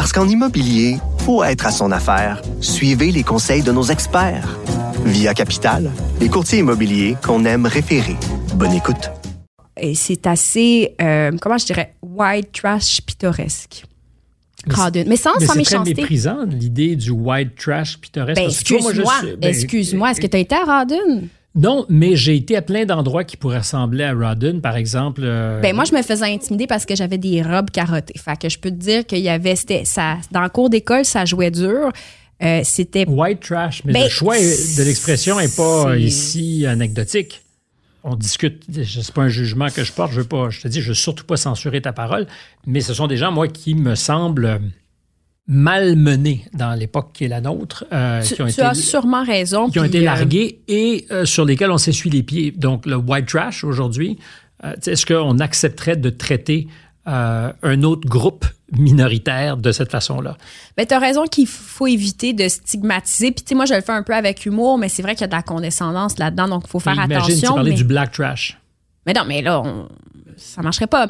Parce qu'en immobilier, faut être à son affaire. Suivez les conseils de nos experts. Via Capital, les courtiers immobiliers qu'on aime référer. Bonne écoute. Et c'est assez, euh, comment je dirais, white trash pittoresque. Rawdon. Mais sans, Mais sans c'est très méchanceté. méprisant, l'idée du white trash pittoresque. Ben, excuse-moi, ben, excuse-moi, est-ce que tu as été à Rawdon? Non, mais j'ai été à plein d'endroits qui pourraient ressembler à Rawdon, par exemple. euh, Ben moi, je me faisais intimider parce que j'avais des robes carottées. Fait que je peux te dire qu'il y avait, c'était, ça, dans le cours d'école, ça jouait dur. Euh, c'était White trash, mais Ben, le choix de l'expression n'est pas ici anecdotique. On discute, c'est pas un jugement que je porte, je veux pas, je te dis, je veux surtout pas censurer ta parole, mais ce sont des gens, moi, qui me semblent malmenés dans l'époque qui est la nôtre, euh, tu, qui ont tu été, as sûrement raison. qui ont été euh, largués et euh, sur lesquels on s'essuie les pieds. Donc, le white trash aujourd'hui, tu est-ce qu'on accepterait de traiter euh, un autre groupe minoritaire de cette façon-là? Ben, t'as raison qu'il faut éviter de stigmatiser. Puis, tu sais, moi, je le fais un peu avec humour, mais c'est vrai qu'il y a de la condescendance là-dedans, donc il faut faire Imagine, attention. tu parlais mais... du black trash. mais non, mais là, on... ça marcherait pas.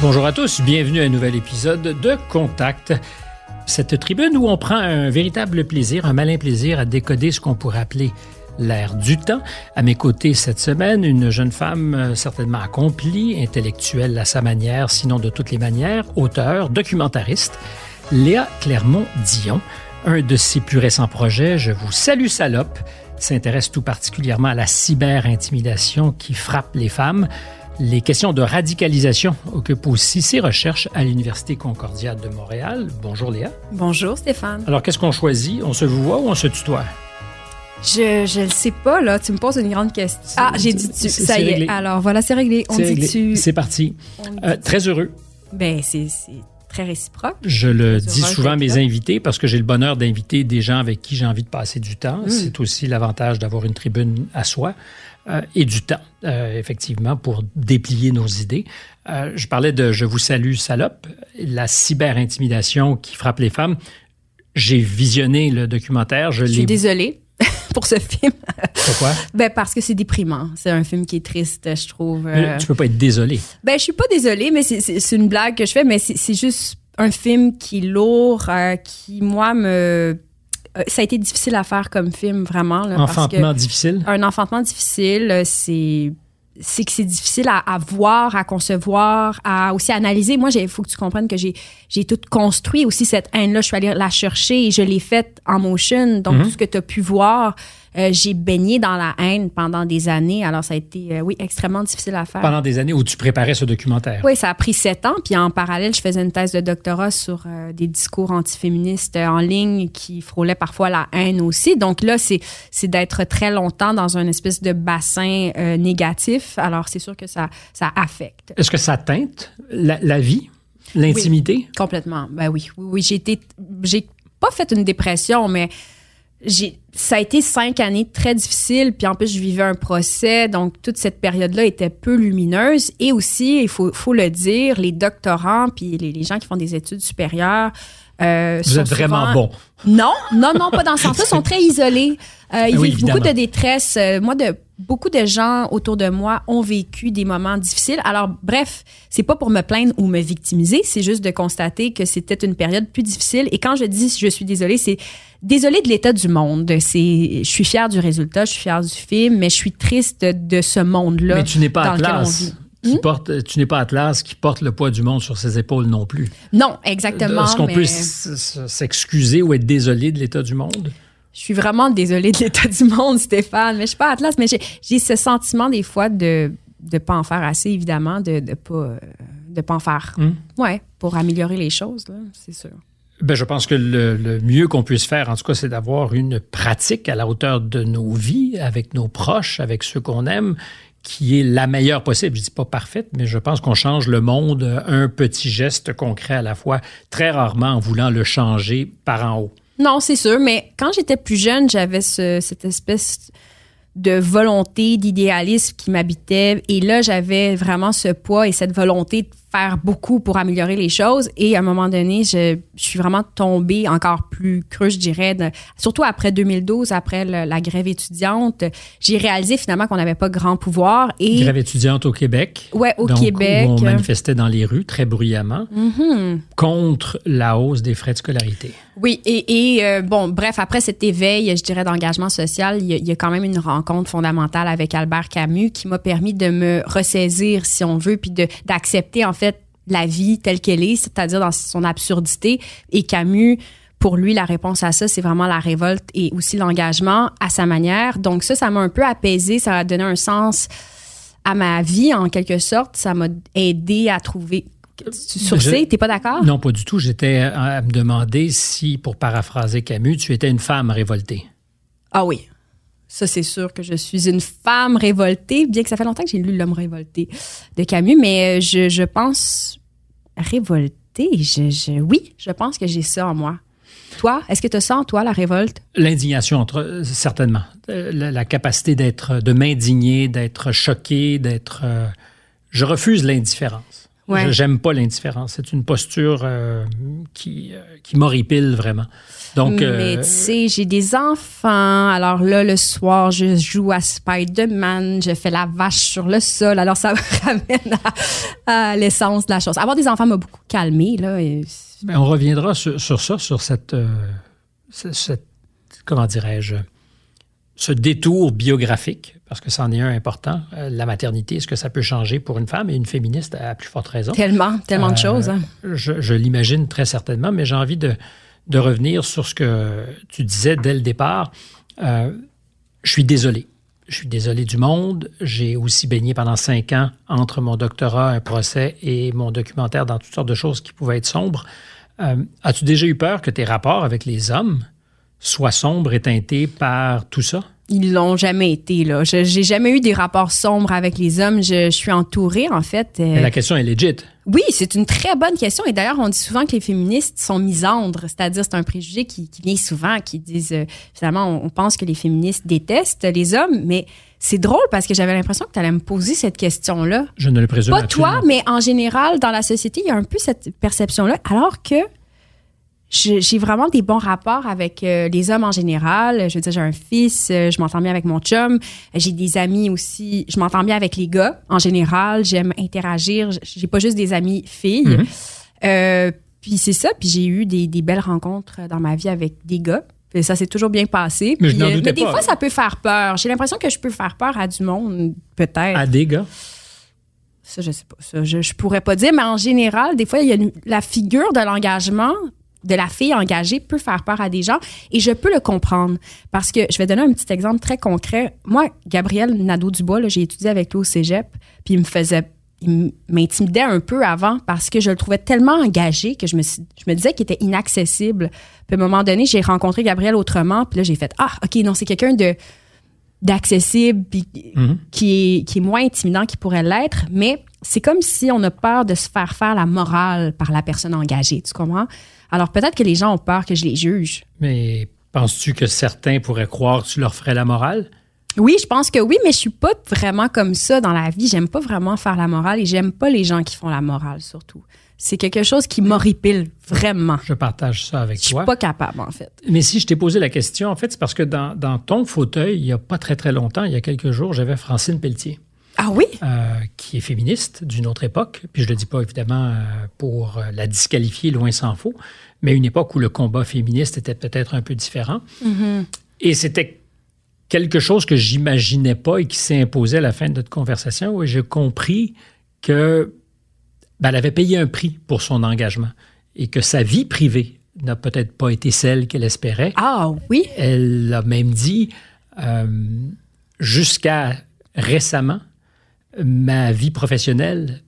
Bonjour à tous, bienvenue à un nouvel épisode de Contact. Cette tribune où on prend un véritable plaisir, un malin plaisir à décoder ce qu'on pourrait appeler l'ère du temps. À mes côtés cette semaine, une jeune femme euh, certainement accomplie, intellectuelle à sa manière, sinon de toutes les manières, auteur, documentariste, Léa Clermont-Dion. Un de ses plus récents projets, Je vous salue salope, s'intéresse tout particulièrement à la cyber-intimidation qui frappe les femmes. Les questions de radicalisation occupent aussi ses recherches à l'Université Concordia de Montréal. Bonjour Léa. Bonjour, Stéphane. Alors, qu'est-ce qu'on choisit? On se voit ou on se tutoie? Je, je le sais pas, là. Tu me poses une grande question. Ah, j'ai dit tu. Ça y est. Alors, voilà, c'est réglé. On dit réglé. tu. C'est parti. Euh, très heureux. Ben, c'est très réciproque. Je le dis souvent à mes là. invités parce que j'ai le bonheur d'inviter des gens avec qui j'ai envie de passer du temps. Mm. C'est aussi l'avantage d'avoir une tribune à soi euh, et du temps, euh, effectivement, pour déplier nos idées. Euh, je parlais de Je vous salue, salope, la cyber-intimidation qui frappe les femmes. J'ai visionné le documentaire. Je Je suis désolée pour ce film. Pourquoi? Ben, parce que c'est déprimant. C'est un film qui est triste, je trouve. Euh, Tu peux pas être désolé. Ben, je suis pas désolée, mais c'est- une blague que je fais, mais c'est juste un film qui est lourd, qui, moi, me. Euh, ça a été difficile à faire comme film, vraiment. Là, parce que- Enfantement difficile? un enfantement difficile, euh, c'est c'est que c'est difficile à, à voir, à concevoir, à aussi analyser. Moi, il faut que tu comprennes que j'ai j'ai tout construit aussi cette haine-là. Je suis allée la chercher et je l'ai faite en motion. Donc, tout ce que tu as pu voir, euh, j'ai baigné dans la haine pendant des années. Alors, ça a été, euh, oui, extrêmement difficile à faire. Pendant des années où tu préparais ce documentaire. Oui, ça a pris sept ans. Puis en parallèle, je faisais une thèse de doctorat sur euh, des discours antiféministes en ligne qui frôlaient parfois la haine aussi. Donc là, c'est c'est d'être très longtemps dans un espèce de bassin négatif. Alors c'est sûr que ça, ça affecte Est-ce que ça teinte la, la vie, l'intimité? complètement. Ben oui, oui, oui. J'ai été, j'ai pas fait une dépression, mais j'ai, ça a été cinq années très difficiles. Puis en plus, je vivais un procès. Donc, toute cette période-là était peu lumineuse. Et aussi, il faut, faut le dire, les doctorants puis les, les gens qui font des études supérieures. euh, Vous sont êtes vraiment souvent- bon. Non, non, non, pas dans ce sens-là. Ils sont très isolés. Euh, ils oui, vivent beaucoup de détresse. Euh, moi, de beaucoup de gens autour de moi ont vécu des moments difficiles. Alors, bref, c'est pas pour me plaindre ou me victimiser, c'est juste de constater que c'était une période plus difficile. Et quand je dis je suis désolée, c'est désolée de l'état du monde. C'est, je suis fière du résultat, je suis fière du film, mais je suis triste de ce monde-là. Mais tu n'es pas dans Atlas. Qui Hmm? porte, tu n'es pas Atlas qui porte le poids du monde sur ses épaules non plus. Non, exactement. Est-ce qu'on mais peut s'excuser ou être désolé de l'état du monde? Je suis vraiment désolée de l'état du monde, Stéphane, mais je suis pas Atlas, mais j'ai, ce sentiment des fois de de pas en faire assez, évidemment, de de pas de pas en faire. Hmm? Ouais, pour améliorer les choses, c'est sûr. Ben, je pense que le, mieux qu'on puisse faire, en tout cas, c'est d'avoir une pratique à la hauteur de nos vies, avec nos proches, avec ceux qu'on aime, qui est la meilleure possible. Je dis pas parfaite, mais je pense qu'on change le monde un petit geste concret à la fois, très rarement en voulant le changer par en haut. Non, c'est sûr, mais quand j'étais plus jeune, j'avais ce- cette espèce de volonté, d'idéalisme qui m'habitait. Et là, j'avais vraiment ce poids et cette volonté de faire beaucoup pour améliorer les choses. Et à un moment donné, je, je suis vraiment tombée encore plus creux, je dirais, de- surtout après 2012, après le- la grève étudiante. J'ai réalisé finalement qu'on n'avait pas grand pouvoir. Et Grève étudiante au Québec. Ouais, au Donc, Québec. Où on manifestait dans les rues très bruyamment Mhm. contre la hausse des frais de scolarité. Oui, et, et, euh, bon, bref, après cet éveil, je dirais, d'engagement social, il y, a, il y a quand même une rencontre fondamentale avec Albert Camus qui m'a permis de me ressaisir, si on veut, puis d'accepter, en fait, la vie telle qu'elle est, c'est-à-dire dans son absurdité. Et Camus, pour lui, la réponse à ça, c'est vraiment la révolte et aussi l'engagement à sa manière. Donc ça, ça m'a un peu apaisé, ça a donné un sens à ma vie, en quelque sorte. Ça m'a aidé à trouver... Sur C, t'es pas d'accord? Non, pas du tout. J'étais à me demander si, pour paraphraser Camus, tu étais une femme révoltée. Ah oui. Ça, c'est sûr que je suis une femme révoltée, bien que ça fait longtemps que j'ai lu L'homme révolté de Camus, mais euh, je, je pense révoltée. Je, je- oui, je pense que j'ai ça en moi. Toi, est-ce que tu en toi, la révolte? L'indignation, euh, certainement. Euh, La, capacité d'être, de m'indigner, d'être choqué, d'être. je refuse l'indifférence. Ouais. J'aime pas l'indifférence. C'est une posture euh, qui, euh, qui m'horripile vraiment. Donc, mais euh, tu sais, j'ai des enfants. Alors là, le soir, je joue à Spider-Man, je fais la vache sur le sol. Alors ça me ramène à, à l'essence de la chose. Avoir des enfants m'a beaucoup calmé là. et- ben, on reviendra sur, sur ça, sur cette, ce- cette- comment dirais-je, ce détour biographique, parce que c'en est un important. Euh, la maternité, est-ce que ça peut changer pour une femme et une féministe à plus forte raison? Tellement, tellement de Euh, choses. hein. Je, je l'imagine très certainement, mais j'ai envie de, de revenir sur ce que tu disais dès le départ. Euh, je suis désolé. Je suis désolé du monde. J'ai aussi baigné pendant cinq ans entre mon doctorat, un procès et mon documentaire dans toutes sortes de choses qui pouvaient être sombres. Euh, As-tu déjà eu peur que tes rapports avec les hommes soient sombres et teintés par tout ça? Ils l'ont jamais été là. Je j'ai jamais eu des rapports sombres avec les hommes. Je, je suis entourée en fait. euh, Mais la question est legit. Oui, c'est une très bonne question. Et d'ailleurs, on dit souvent que les féministes sont misandres, c'est-à-dire c'est un préjugé qui, qui vient souvent, qui disent euh, finalement, on, on pense que les féministes détestent les hommes, mais c'est drôle parce que j'avais l'impression que tu allais me poser cette question-là. Je ne le présume Pas absolument toi, mais en général, dans la société, il y a un peu cette perception-là, alors que j'ai vraiment des bons rapports avec euh, les hommes en général. Je veux dire, j'ai un fils, euh, je m'entends bien avec mon chum, j'ai des amis aussi, je m'entends bien avec les gars en général, j'aime interagir, j'ai pas juste des amis filles. Mhm. Euh, puis c'est ça, puis j'ai eu des, des belles rencontres dans ma vie avec des gars. Puis ça s'est toujours bien passé. Mais je des pas. fois, ça peut faire peur. J'ai l'impression que je peux faire peur à du monde, peut-être. À des gars? Ça, je sais pas. Ça, je, je pourrais pas dire, mais en général, des fois, il y a une- la figure de l'engagement de la fille engagée peut faire peur à des gens et je peux le comprendre parce que je vais donner un petit exemple très concret. Moi, Gabriel Nadeau-Dubois, j'ai étudié avec lui au cégep, puis il me faisait il m'intimidait un peu avant parce que je le trouvais tellement engagé que je me, je me disais qu'il était inaccessible. Puis à un moment donné, j'ai rencontré Gabriel autrement, puis là, j'ai fait Ah, OK, non, c'est quelqu'un de d'accessible, puis Mhm. qui, est, qui est moins intimidant qu'il pourrait l'être, mais c'est comme si on a peur de se faire faire la morale par la personne engagée, tu comprends? Alors peut-être que les gens ont peur que je les juge. Mais penses-tu que certains pourraient croire que tu leur ferais la morale? Oui, je pense que oui, mais je suis pas vraiment comme ça dans la vie. J'aime pas vraiment faire la morale et j'aime pas les gens qui font la morale surtout. C'est quelque chose qui m'horripile vraiment. Je partage ça avec Je suis toi. pas capable en fait. Mais si je t'ai posé la question, en fait, c'est parce que dans, dans ton fauteuil, il n'y a pas très très longtemps, il y a quelques jours, j'avais Francine Pelletier, Ah oui? euh, qui est féministe d'une autre époque. Puis je le dis pas évidemment euh, pour euh, la disqualifier, loin s'en faut, mais une époque où le combat féministe était peut-être un peu différent. Et c'était quelque chose que j'imaginais pas et qui s'est imposé à la fin de notre conversation, où j'ai compris que ben, elle avait payé un prix pour son engagement et que sa vie privée n'a peut-être pas été celle qu'elle espérait. Ah oui? Elle a même dit, euh, jusqu'à récemment, ma vie professionnelle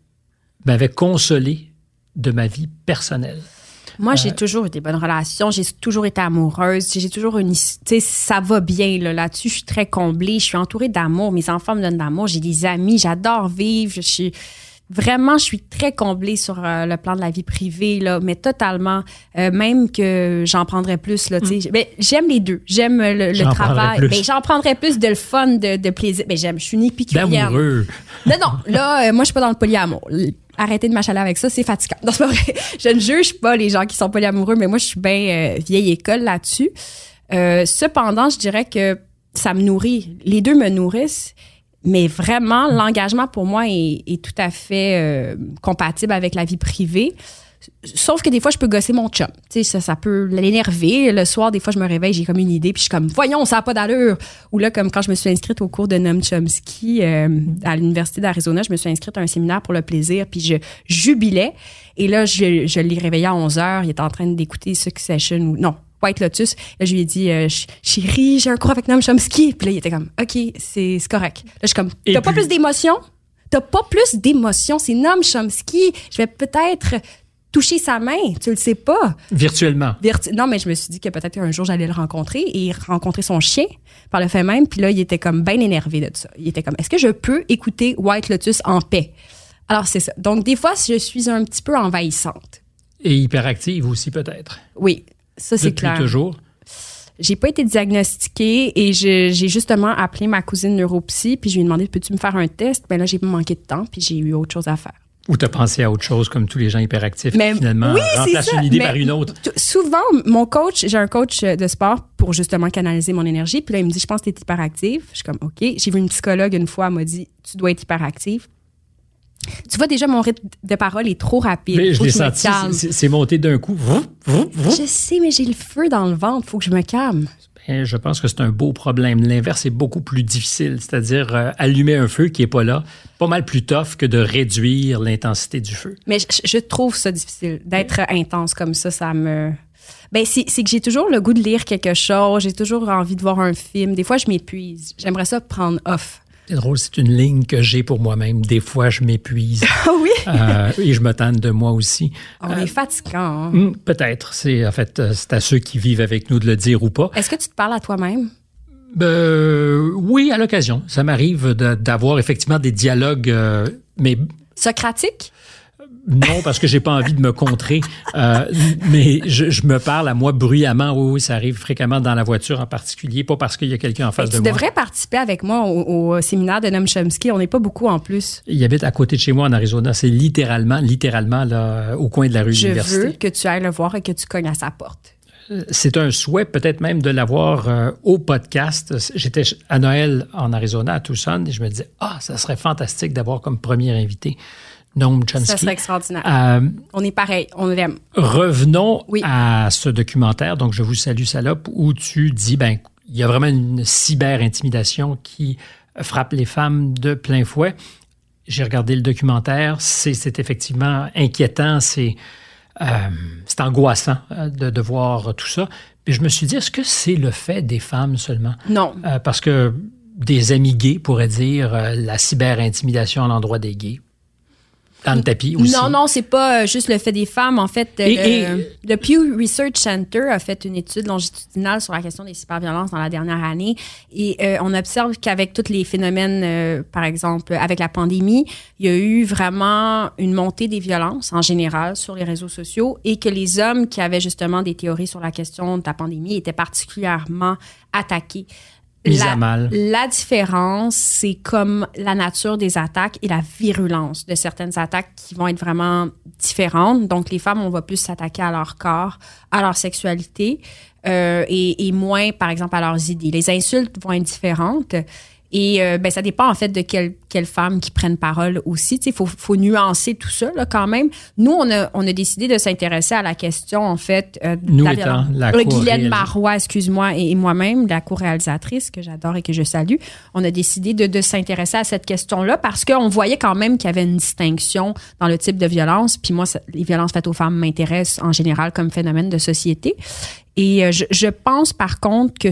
m'avait consolé de ma vie personnelle. Moi, j'ai toujours eu des bonnes relations. J'ai toujours été amoureuse. J'ai toujours une. Tu sais, ça va bien là, là-dessus. Je suis très comblée. Je suis entourée d'amour. Mes enfants me donnent d'amour. J'ai des amis. J'adore vivre. Je suis vraiment, je suis très comblée sur euh, le plan de la vie privée, là, mais totalement. Euh, même que j'en prendrais plus, là, tu sais. Ben, j'aime les deux. J'aime le, le prendrais travail. plus. Mais j'en prendrais plus de le fun, de, de plaisir. Mais j'aime, je suis une épicurienne. D'amoureux. Non, non, là, euh, moi, je suis pas dans le polyamour. Arrêtez de m'achaler avec ça, c'est fatigant. Non, c'est pas vrai. Je ne juge pas les gens qui sont polyamoureux, mais moi, je suis bien euh, vieille école là-dessus. Euh, cependant, je dirais que ça me nourrit. Les deux me nourrissent, mais vraiment, l'engagement pour moi est, est tout à fait euh, compatible avec la vie privée. Sauf que des fois, je peux gosser mon chum. Tu sais, ça, ça peut l'énerver. Le soir, des fois, je me réveille, j'ai comme une idée, puis je suis comme, voyons, ça n'a pas d'allure. Ou là, comme quand je me suis inscrite au cours de Noam Chomsky euh, à l'Université d'Arizona, je me suis inscrite à un séminaire pour le plaisir, puis je jubilais. Et là, je, je l'ai réveillé à 11 heures. Il était en train d'écouter Succession ou non, White Lotus. Là, je lui ai dit, euh, Ch- chérie, j'ai un cours avec Noam Chomsky. Puis là, il était comme, OK, c'est correct. Là, je suis comme, t'as pas plus d'émotion? T'as pas plus d'émotion. C'est Noam Chomsky. Je vais peut-être toucher sa main. Tu le sais pas. Virtuellement. Virtu- non, mais je me suis dit que peut-être un jour j'allais le rencontrer et rencontrer son chien par le fait même. Puis là, il était comme bien énervé de ça. Il était comme, est-ce que je peux écouter White Lotus en paix? Alors, c'est ça. Donc, des fois, je suis un petit peu envahissante. Et hyperactive aussi, peut-être. Oui, ça, c'est clair. toujours? J'ai pas été diagnostiquée et j'ai justement appelé ma cousine neuropsy puis je lui ai demandé peux-tu me faire un test? Ben là j'ai manqué de temps puis j'ai eu autre chose à faire. Ou t'as pensé à autre chose, comme tous les gens hyperactifs Mais qui finalement oui, remplacent une idée Mais par une autre. Souvent, mon coach, j'ai un coach de sport pour justement canaliser mon énergie. Puis là, il me dit, je pense que tu es hyperactive. Je suis comme, OK. J'ai vu une psychologue une fois, elle m'a dit, tu dois être hyperactive. Tu vois, déjà, mon rythme de parole est trop rapide. Mais je l'ai senti, c'est- monté d'un coup. Vroom, vroom, vroom. Je sais, mais j'ai le feu dans le ventre. Faut que je me calme. Ben, je pense que c'est un beau problème. L'inverse est beaucoup plus difficile, c'est-à-dire euh, allumer un feu qui est pas là, pas mal plus tough que de réduire l'intensité du feu. Mais je, je trouve ça difficile d'être intense comme ça. Ça me. Ben, c'est que j'ai toujours le goût de lire quelque chose. J'ai toujours envie de voir un film. Des fois, je m'épuise. J'aimerais ça prendre off. C'est drôle, c'est une ligne que j'ai pour moi-même. Des fois, je m'épuise Ah oui? euh, et je me tente de moi aussi. On est fatigant. hein? Hum, Peut-être. C'est en fait, euh, c'est à ceux qui vivent avec nous de le dire ou pas. Est-ce que tu te parles à toi-même? Ben, oui, à l'occasion. Ça m'arrive d'avoir effectivement des dialogues, euh, mais Socratique? Non, parce que j'ai pas envie de me contrer. Euh, mais je, je me parle à moi bruyamment. Oui, oui, ça arrive fréquemment dans la voiture en particulier, pas parce qu'il y a quelqu'un en face tu de moi. devrais participer avec moi au, au séminaire de Noam Chomsky. On n'est pas beaucoup en plus. Il habite à côté de chez moi en Arizona. C'est littéralement, littéralement là, au coin de la rue de Je veux que tu ailles le voir et que tu cognes à sa porte. C'est un souhait peut-être même de l'avoir euh, au podcast. J'étais à Noël en Arizona, à Tucson, et je me disais, ah, ça serait fantastique d'avoir comme premier invité Noam Chomsky. Ça serait extraordinaire. Euh, On est pareil. On l'aime. Revenons Oui. à ce documentaire, donc je vous salue salope, où tu dis, ben, il y a vraiment une cyber-intimidation qui frappe les femmes de plein fouet. J'ai regardé le documentaire, c'est effectivement inquiétant, c'est euh, c'est angoissant euh, de, de voir tout ça. Puis je me suis dit, est-ce que c'est le fait des femmes seulement? Non. Euh, parce que des amis gays pourraient dire euh, la cyber-intimidation à l'endroit des gays. Dans le tapis aussi. Non, non, c'est pas euh, juste le fait des femmes. En fait, euh, Et- le, et- le Pew Research Center a fait une étude longitudinale sur la question des cyberviolences dans la dernière année. Et euh, on observe qu'avec tous les phénomènes, euh, par exemple, avec la pandémie, il y a eu vraiment une montée des violences en général sur les réseaux sociaux et que les hommes qui avaient justement des théories sur la question de la pandémie étaient particulièrement attaqués. Mis La- à mal. la différence, c'est comme la nature des attaques et la virulence de certaines attaques qui vont être vraiment différentes. Donc, les femmes, on va plus s'attaquer à leur corps, à leur sexualité euh, et, et moins, par exemple, à leurs idées. Les insultes vont être différentes. Et euh, ben, ça dépend en fait de quelles quelle femmes qui prennent parole aussi. Il faut, faut nuancer tout ça là, quand même. Nous, on a, on a décidé de s'intéresser à la question en fait. euh, de Nous la étant la Euh, Guylaine Marois, excuse-moi, et, et moi-même, la co-réalisatrice que j'adore et que je salue, on a décidé de, de s'intéresser à cette question-là parce qu'on voyait quand même qu'il y avait une distinction dans le type de violence. Puis moi, ça- les violences faites aux femmes m'intéressent en général comme phénomène de société. Et euh, je, je pense par contre que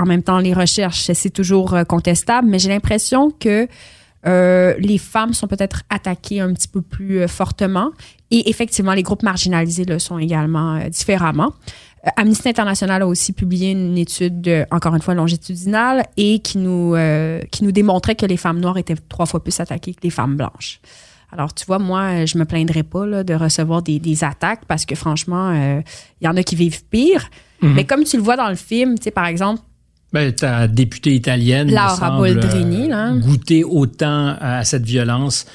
en même temps, les recherches, c'est toujours euh, contestable, mais j'ai l'impression que euh, les femmes sont peut-être attaquées un petit peu plus euh, fortement. Et effectivement, les groupes marginalisés le sont également euh, différemment. Amnesty International a aussi publié une étude, encore une fois longitudinale, et qui nous, euh, qui nous démontrait que les femmes noires étaient trois fois plus attaquées que les femmes blanches. Alors, tu vois, moi, je me plaindrais pas là, de recevoir des, des attaques parce que franchement, euh, il y en a qui vivent pire. Mhm. Mais comme tu le vois dans le film, tu sais, par exemple, Ben, ta députée italienne Laura Boldrini, là. euh, goûter autant à cette violence,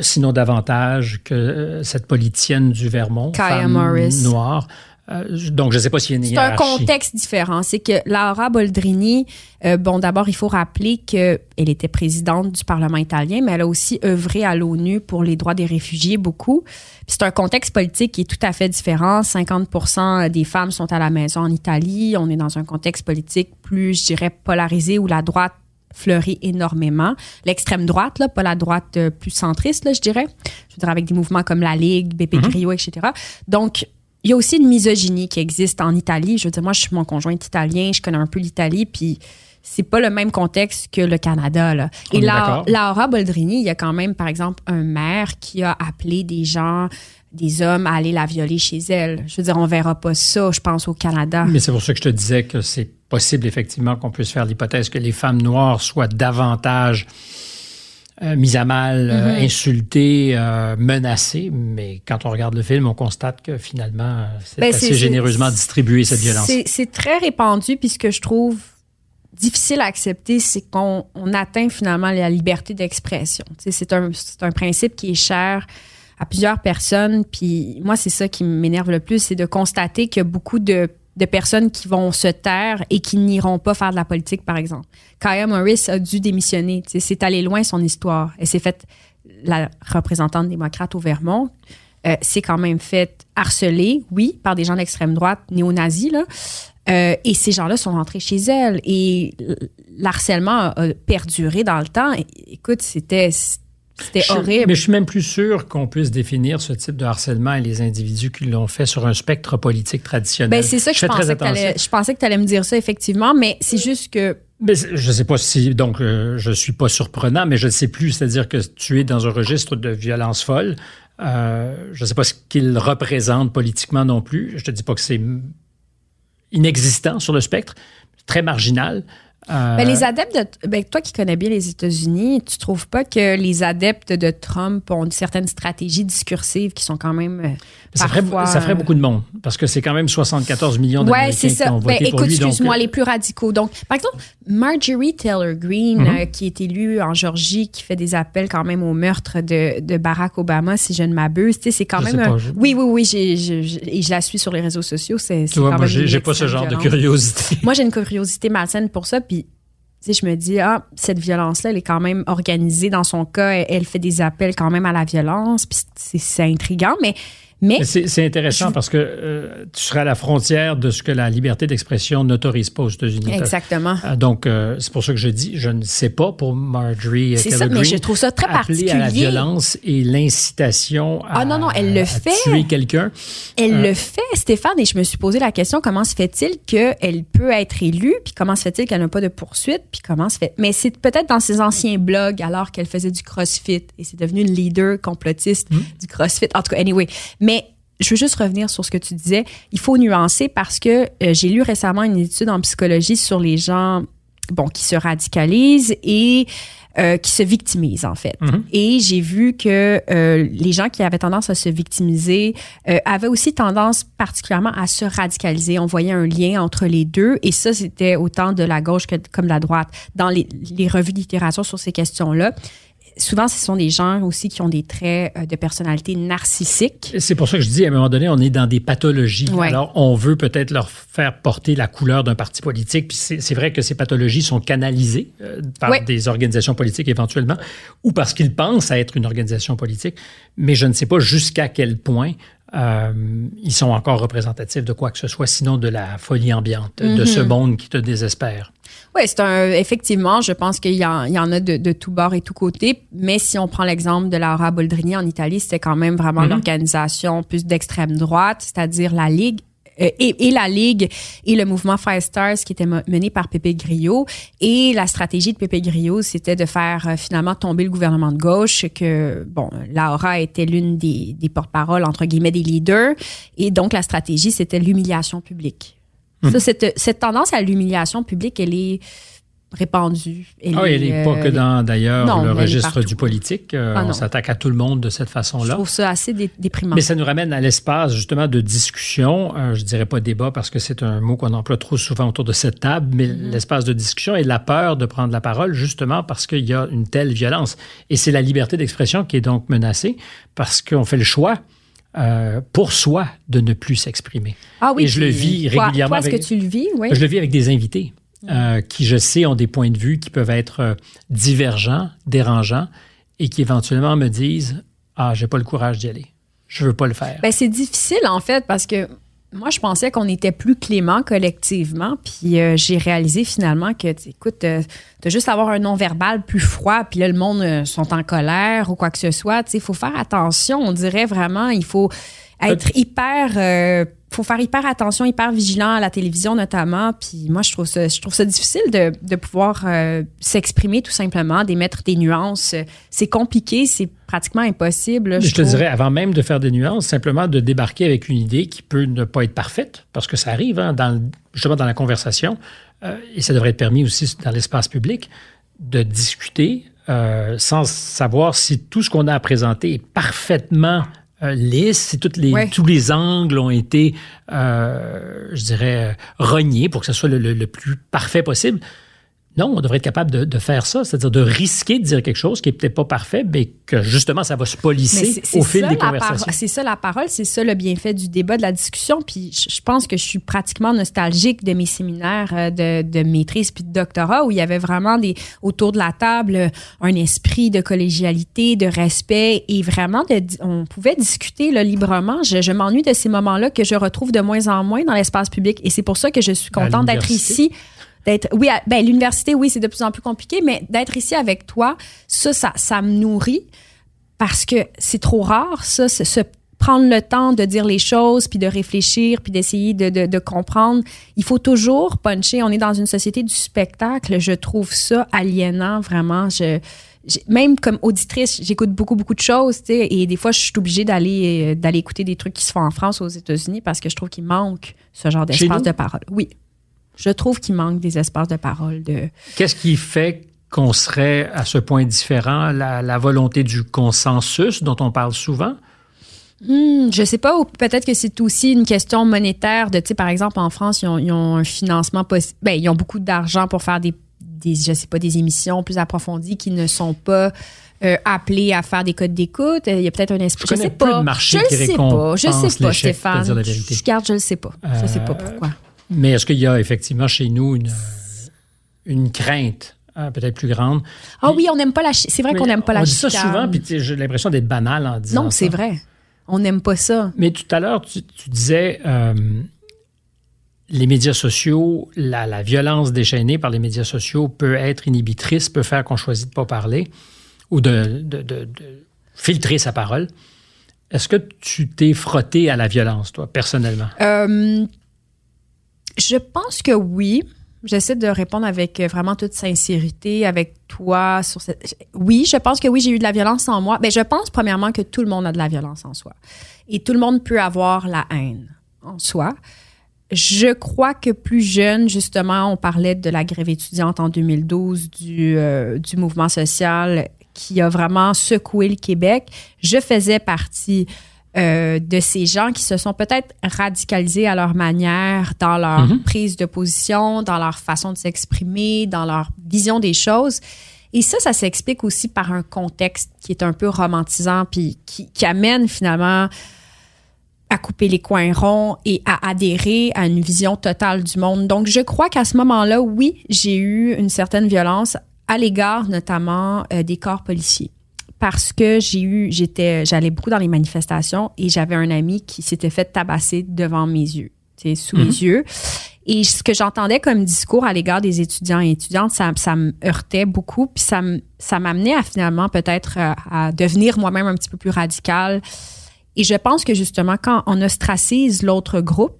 sinon davantage que euh, cette politicienne du Vermont, Kaya femme Morris. noire. Euh, donc, je ne sais pas s'il y a une C'est un contexte différent. C'est que Laura Boldrini, euh, bon, d'abord, il faut rappeler qu'elle était présidente du Parlement italien, mais elle a aussi œuvré à l'ONU pour les droits des réfugiés beaucoup. C'est un contexte politique qui est tout à fait différent. 50% des femmes sont à la maison en Italie. On est dans un contexte politique plus, je dirais, polarisé où la droite fleurit énormément. L'extrême droite, là, pas la droite euh, plus centriste, là, je dirais. Je veux dire, avec des mouvements comme la Ligue, BP Grillo, etc. Donc, il y a aussi une misogynie qui existe en Italie. Je veux dire, moi, je suis mon conjoint italien, je connais un peu l'Italie, puis c'est pas le même contexte que le Canada. Là. On Et La-. Laura Boldrini, il y a quand même, par exemple, un maire qui a appelé des gens, des hommes, à aller la violer chez elle. Je veux dire, on verra pas ça, je pense, au Canada. Mais c'est pour ça que je te disais que c'est possible effectivement qu'on puisse faire l'hypothèse que les femmes noires soient davantage euh, mises à mal, euh, Mm-hmm. insultées, euh, menacées. Mais quand on regarde le film, on constate que finalement, c'est Ben, assez généreusement distribué cette violence. C'est- très répandu, puis ce que je trouve difficile à accepter, c'est qu'on on atteint finalement la liberté d'expression. C'est un, un principe qui est cher à plusieurs personnes, puis moi, c'est ça qui m'énerve le plus, c'est de constater a beaucoup de, de personnes qui vont se taire et qui n'iront pas faire de la politique, par exemple. Kaya Morris a dû démissionner. C'est allé loin son histoire. Elle s'est faite la représentante démocrate au Vermont. Euh, c'est quand même fait harceler, oui, par des gens d'extrême droite néo-nazis, là. Euh, et ces gens-là sont rentrés chez elle. Et l'harcèlement a perduré dans le temps. Écoute, c'était c'était horrible. Mais je suis même plus sûr qu'on puisse définir ce type de harcèlement et les individus qui l'ont fait sur un spectre politique traditionnel. Ben, c'est ça que je, pensais que je pensais que tu allais me dire ça, effectivement, mais c'est juste que Mais je sais pas si donc euh, je suis pas surprenant, mais je ne sais plus. C'est-à-dire que tu es dans un registre de violence folle. Euh, je ne sais pas ce qu'il représente politiquement non plus. Je te dis pas que c'est inexistant sur le spectre, très marginal. Euh, Ben, les adeptes de. Ben, toi qui connais bien les États-Unis, tu trouves pas que les adeptes de Trump ont une certaine stratégie discursive qui sont quand même. ça, ferait, parfois, ça ferait euh, beaucoup de monde parce que c'est quand même 74 millions Ouais, d'Américains c'est qui ça. ont Ben, voté pour écoute, lui. donc, excuse-moi, euh, les plus radicaux. Donc, par exemple, Marjorie Taylor Greene, Mhm. euh, qui est élue en Georgie, qui fait des appels quand même au meurtre de, de Barack Obama, si je ne m'abuse, c'est quand Je même. un- je- Oui, oui, oui, j'ai, j'ai- j'ai- et je la suis sur les réseaux sociaux. C'est, tu vois, moi, j'ai pas ce genre de curiosité. Moi, j'ai une curiosité malsaine pour ça, puis sais, je me dis, ah, cette violence-là, elle est quand même organisée dans son cas. Elle, elle fait des appels quand même à la violence, puis c'est, intriguant, mais, mais C'est intéressant parce que euh, tu seras à la frontière de ce que la liberté d'expression n'autorise pas aux États-Unis. exactement. Euh, Donc, euh, c'est pour ça que je dis, je ne sais pas pour Marjorie C'est ça, mais je trouve ça très appeler à la particulier. violence et l'incitation Ah non, non, elle le fait. tuer quelqu'un. Elle Euh. le fait, Stéphane, et je me suis posé la question comment se fait-il qu'elle peut être élue, puis comment se fait-il qu'elle n'a pas de poursuite, puis comment se fait. Mais c'est peut-être dans ses anciens blogs, alors qu'elle faisait du CrossFit, et c'est devenu une leader complotiste Hmm. du CrossFit. En tout cas, anyway. Mais je veux juste revenir sur ce que tu disais. Il faut nuancer parce que euh, j'ai lu récemment une étude en psychologie sur les gens bon, qui se radicalisent et euh, qui se victimisent, en fait. Mhm. Et j'ai vu que euh, les gens qui avaient tendance à se victimiser euh, avaient aussi tendance particulièrement à se radicaliser. On voyait un lien entre les deux et ça, c'était autant de la gauche que comme de la droite. Dans les, les revues de littérature sur ces questions-là, souvent, ce sont des gens aussi qui ont des traits euh, de personnalité narcissique. C'est pour ça que je dis, à un moment donné, on est dans des pathologies. Ouais. Alors, on veut peut-être leur faire porter la couleur d'un parti politique. Puis c'est c'est vrai que ces pathologies sont canalisées euh, par Ouais. des organisations politiques éventuellement, ou parce qu'ils pensent à être une organisation politique. Mais je ne sais pas jusqu'à quel point euh, ils sont encore représentatifs de quoi que ce soit, sinon de la folie ambiante, de ce monde qui te désespère. Oui, c'est un. Effectivement, je pense qu'il y, en- il y en a de, de tout bord et tout côté. Mais si on prend l'exemple de Laura Boldrini en Italie, c'était quand même vraiment Mhm. l'organisation plus d'extrême droite, c'est-à-dire la Ligue. Et, la Ligue et le mouvement Five Stars qui était mené par Pépé Grillo. Et la stratégie de Pépé Grillo, c'était de faire finalement tomber le gouvernement de gauche, que, bon, Laura était l'une des, des porte-paroles, entre guillemets, des leaders. Et donc, la stratégie, c'était l'humiliation publique. Ça, hmm. cette, cette tendance à l'humiliation publique, elle est répandue. Elle ah elle n'est pas que dans, d'ailleurs, le registre du politique. Euh, ah on s'attaque à tout le monde de cette façon-là. Je trouve ça assez déprimant. Mais ça nous ramène à l'espace, justement, de discussion. Je euh, je dirais pas débat parce que c'est un mot qu'on emploie trop souvent autour de cette table, mais mm-hmm. l'espace de discussion et la peur de prendre la parole, justement parce qu'il y a une telle violence. Et c'est la liberté d'expression qui est donc menacée parce qu'on fait le choix euh, pour soi de ne plus s'exprimer. Ah oui. Et je le vis régulièrement. Toi, est-ce que tu le vis? Oui. Je le vis avec des invités euh, qui, je sais, ont des points de vue qui peuvent être euh, divergents, dérangeants, et qui éventuellement me disent Ah, j'ai pas le courage d'y aller. Je veux pas le faire. Ben, c'est difficile, en fait, parce que moi, je pensais qu'on était plus clément collectivement, puis euh, j'ai réalisé finalement que, écoute, euh, as juste avoir un non-verbal plus froid, puis là, le monde sont en colère ou quoi que ce soit. Il faut faire attention. On dirait vraiment, il faut être hyper faut faire hyper attention, hyper vigilant à la télévision notamment. Puis moi, je trouve ça, je trouve ça difficile de, de pouvoir euh, s'exprimer tout simplement, d'émettre des nuances. C'est compliqué, c'est pratiquement impossible. Je, te dirais, avant même de faire des nuances, simplement de débarquer avec une idée qui peut ne pas être parfaite, parce que ça arrive hein, dans, justement dans la conversation, euh, et ça devrait être permis aussi dans l'espace public, de discuter euh, sans savoir si tout ce qu'on a à présenter est parfaitement euh, lisse, toutes les, tous les angles ont été, euh, je dirais, rognés pour que ce soit le plus parfait possible. Non, on devrait être capable de, faire ça, c'est-à-dire de risquer de dire quelque chose qui n'est peut-être pas parfait, mais que justement, ça va se polisser au fil des conversations. C'est ça la parole, c'est ça le bienfait du débat, de la discussion. Puis je pense que je suis pratiquement nostalgique de mes séminaires euh, de, de maîtrise puis de doctorat où il y avait vraiment des autour de la table un esprit de collégialité, de respect et vraiment de, on pouvait discuter là, librement. Je, je m'ennuie de ces moments-là que je retrouve de moins en moins dans l'espace public et c'est pour ça que je suis contente d'être ici d'être oui ben l'université oui c'est de plus en plus compliqué mais d'être ici avec toi ça ça ça me nourrit parce que c'est trop rare ça se prendre le temps de dire les choses puis de réfléchir puis d'essayer de, de, de, comprendre. Il faut toujours puncher. On est dans une société du spectacle. Je trouve ça aliénant vraiment. Je même comme auditrice, j'écoute beaucoup, beaucoup de choses, tu sais, et des fois, je suis obligée d'aller, euh, d'aller écouter des trucs qui se font en France, aux États-Unis, parce que je trouve qu'il manque ce genre d'espace de parole. Oui je trouve qu'il manque des espaces de parole. De... Qu'est-ce qui fait qu'on serait à ce point différent? La, volonté du consensus dont on parle souvent? Hmm, je sais pas, ou peut-être que c'est aussi une question monétaire de, tu sais, par exemple, en France, ils ont, un financement possible. Ben, ils ont beaucoup d'argent pour faire des, des, je sais pas, des émissions plus approfondies qui ne sont pas euh, appelés à faire des codes d'écoute. Il y a peut-être un esprit. Je, sais pas. je ne sais pas. Je sais pas, Stéphane. Je garde, je ne sais pas. Je ne sais pas pourquoi. Mais est-ce qu'il y a effectivement chez nous une, une crainte hein, peut-être plus grande? Ah oui, on n'aime pas la C'est vrai qu'on n'aime pas la chicane. On dit ça souvent, puis j'ai l'impression d'être banal en disant Non, c'est vrai. On n'aime pas ça. Mais tout à l'heure, tu, disais... Euh, les médias sociaux, la, violence déchaînée par les médias sociaux peut être inhibitrice, peut faire qu'on choisit de ne pas parler ou de, de, filtrer sa parole. Est-ce que tu t'es frotté à la violence, toi, personnellement? Euh, je pense que oui. J'essaie de répondre avec vraiment toute sincérité avec toi sur cette. Oui, je pense que oui, j'ai eu de la violence en moi. Mais ben, je pense premièrement que tout le monde a de la violence en soi. Et tout le monde peut avoir la haine en soi. Je crois que plus jeune, justement, on parlait de la grève étudiante en 2012 du, euh, du mouvement social qui a vraiment secoué le Québec. Je faisais partie euh, de ces gens qui se sont peut-être radicalisés à leur manière, dans leur mhm. prise de position, dans leur façon de s'exprimer, dans leur vision des choses. Et ça, ça s'explique aussi par un contexte qui est un peu romantisant, puis qui, qui amène finalement à couper les coins ronds et à adhérer à une vision totale du monde. Donc, je crois qu'à ce moment-là, oui, j'ai eu une certaine violence à l'égard notamment euh, des corps policiers parce que j'ai eu, j'étais, j'allais beaucoup dans les manifestations et j'avais un ami qui s'était fait tabasser devant mes yeux, sous mes mhm. yeux. Et ce que j'entendais comme discours à l'égard des étudiants et étudiantes, ça, ça me heurtait beaucoup, puis ça, ça m'amenait à finalement peut-être euh, à, devenir moi-même un petit peu plus radical. Et je pense que justement, quand on ostracise l'autre groupe,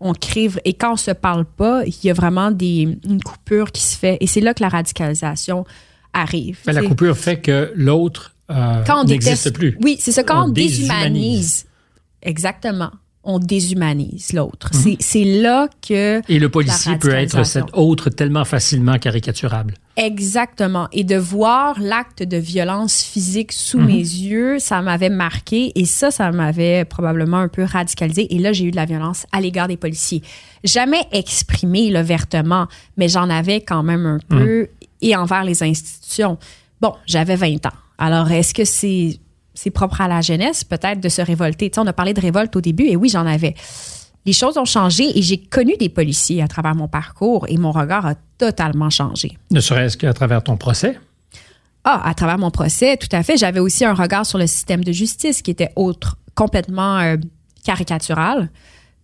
on crée et quand on se parle pas, il y a vraiment des une coupure qui se fait et c'est là que la radicalisation arrive. La coupure fait que l'autre euh, n'existe plus. Oui, c'est ça quand on, déshumanise. Exactement on déshumanise l'autre. Mhm. C'est là que... Et le policier peut être cet autre tellement facilement caricaturable. Exactement. Et de voir l'acte de violence physique sous mhm. mes yeux, ça m'avait marqué et ça, ça m'avait probablement un peu radicalisé. Et là, j'ai eu de la violence à l'égard des policiers. Jamais exprimé le vertement, mais j'en avais quand même un mhm. peu et envers les institutions. Bon, j'avais 20 ans. Alors, est-ce que c'est c'est propre à la jeunesse, peut-être, de se révolter? on a parlé de révolte au début, et oui, j'en avais. Les choses ont changé et j'ai connu des policiers à travers mon parcours et mon regard a totalement changé. Ne serait-ce qu'à travers ton procès? Ah, à travers mon procès, tout à fait. J'avais aussi un regard sur le système de justice qui était autre, complètement euh, caricatural.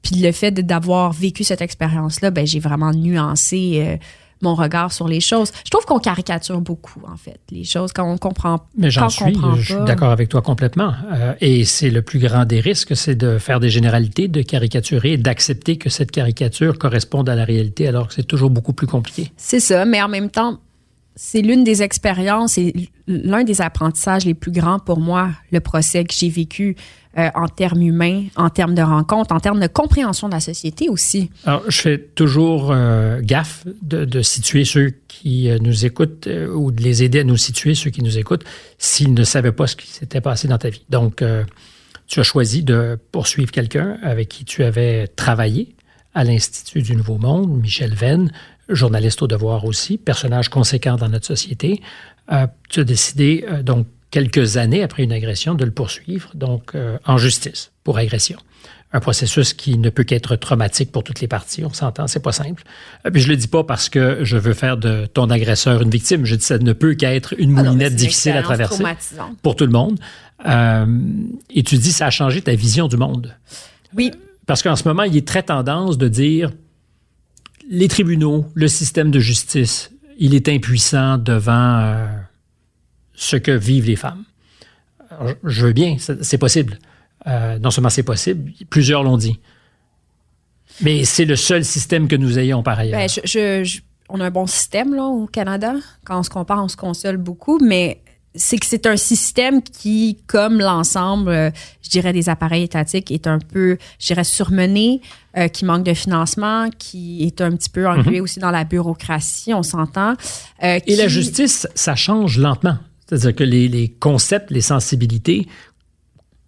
Puis le fait d'avoir vécu cette expérience-là, ben, j'ai vraiment nuancé euh, mon regard sur les choses. Je trouve qu'on caricature beaucoup, en fait, les choses quand on comprend. Mais j'en suis, je suis d'accord avec toi complètement. Euh, et c'est le plus grand des risques, c'est de faire des généralités, de caricaturer et d'accepter que cette caricature corresponde à la réalité, alors que c'est toujours beaucoup plus compliqué. C'est ça, mais en même temps, c'est l'une des expériences et l'un des apprentissages les plus grands pour moi, le procès que j'ai vécu euh, en termes humains, en termes de rencontres, en termes de compréhension de la société aussi. Alors, je fais toujours euh, gaffe de, situer ceux qui euh, nous écoutent ou de les aider à nous situer, ceux qui nous écoutent, s'ils ne savaient pas ce qui s'était passé dans ta vie. Donc, tu as choisi de poursuivre quelqu'un avec qui tu avais travaillé à l'Institut du Nouveau Monde, Michel Venn, journaliste au devoir aussi, personnage conséquent dans notre société. Tu as décidé donc quelques années après une agression, de le poursuivre, donc euh, en justice pour agression. Un processus qui ne peut qu'être traumatique pour toutes les parties, on s'entend, c'est pas simple. Euh, puis je le dis pas parce que je veux faire de ton agresseur une victime, je dis ça ne peut qu'être une ah moulinette difficile à traverser pour tout le monde. Euh, et tu dis ça a changé ta vision du monde. Oui. Parce qu'en ce moment, il est très tendance de dire les tribunaux, le système de justice, il est impuissant devant ce que vivent les femmes. je veux bien, c'est possible. Euh, non seulement c'est possible, plusieurs l'ont dit. Mais c'est le seul système que nous ayons par ailleurs. Ben, on a un bon système là, au Canada. Quand on se compare, on se console beaucoup, mais c'est que c'est un système qui, comme l'ensemble, euh, je dirais, des appareils étatiques, est un peu, je dirais, surmené, euh, qui manque de financement, qui est un petit peu englué mhm. aussi dans la bureaucratie, on s'entend. Et la justice, ça change lentement. C'est-à-dire que les, concepts, les sensibilités,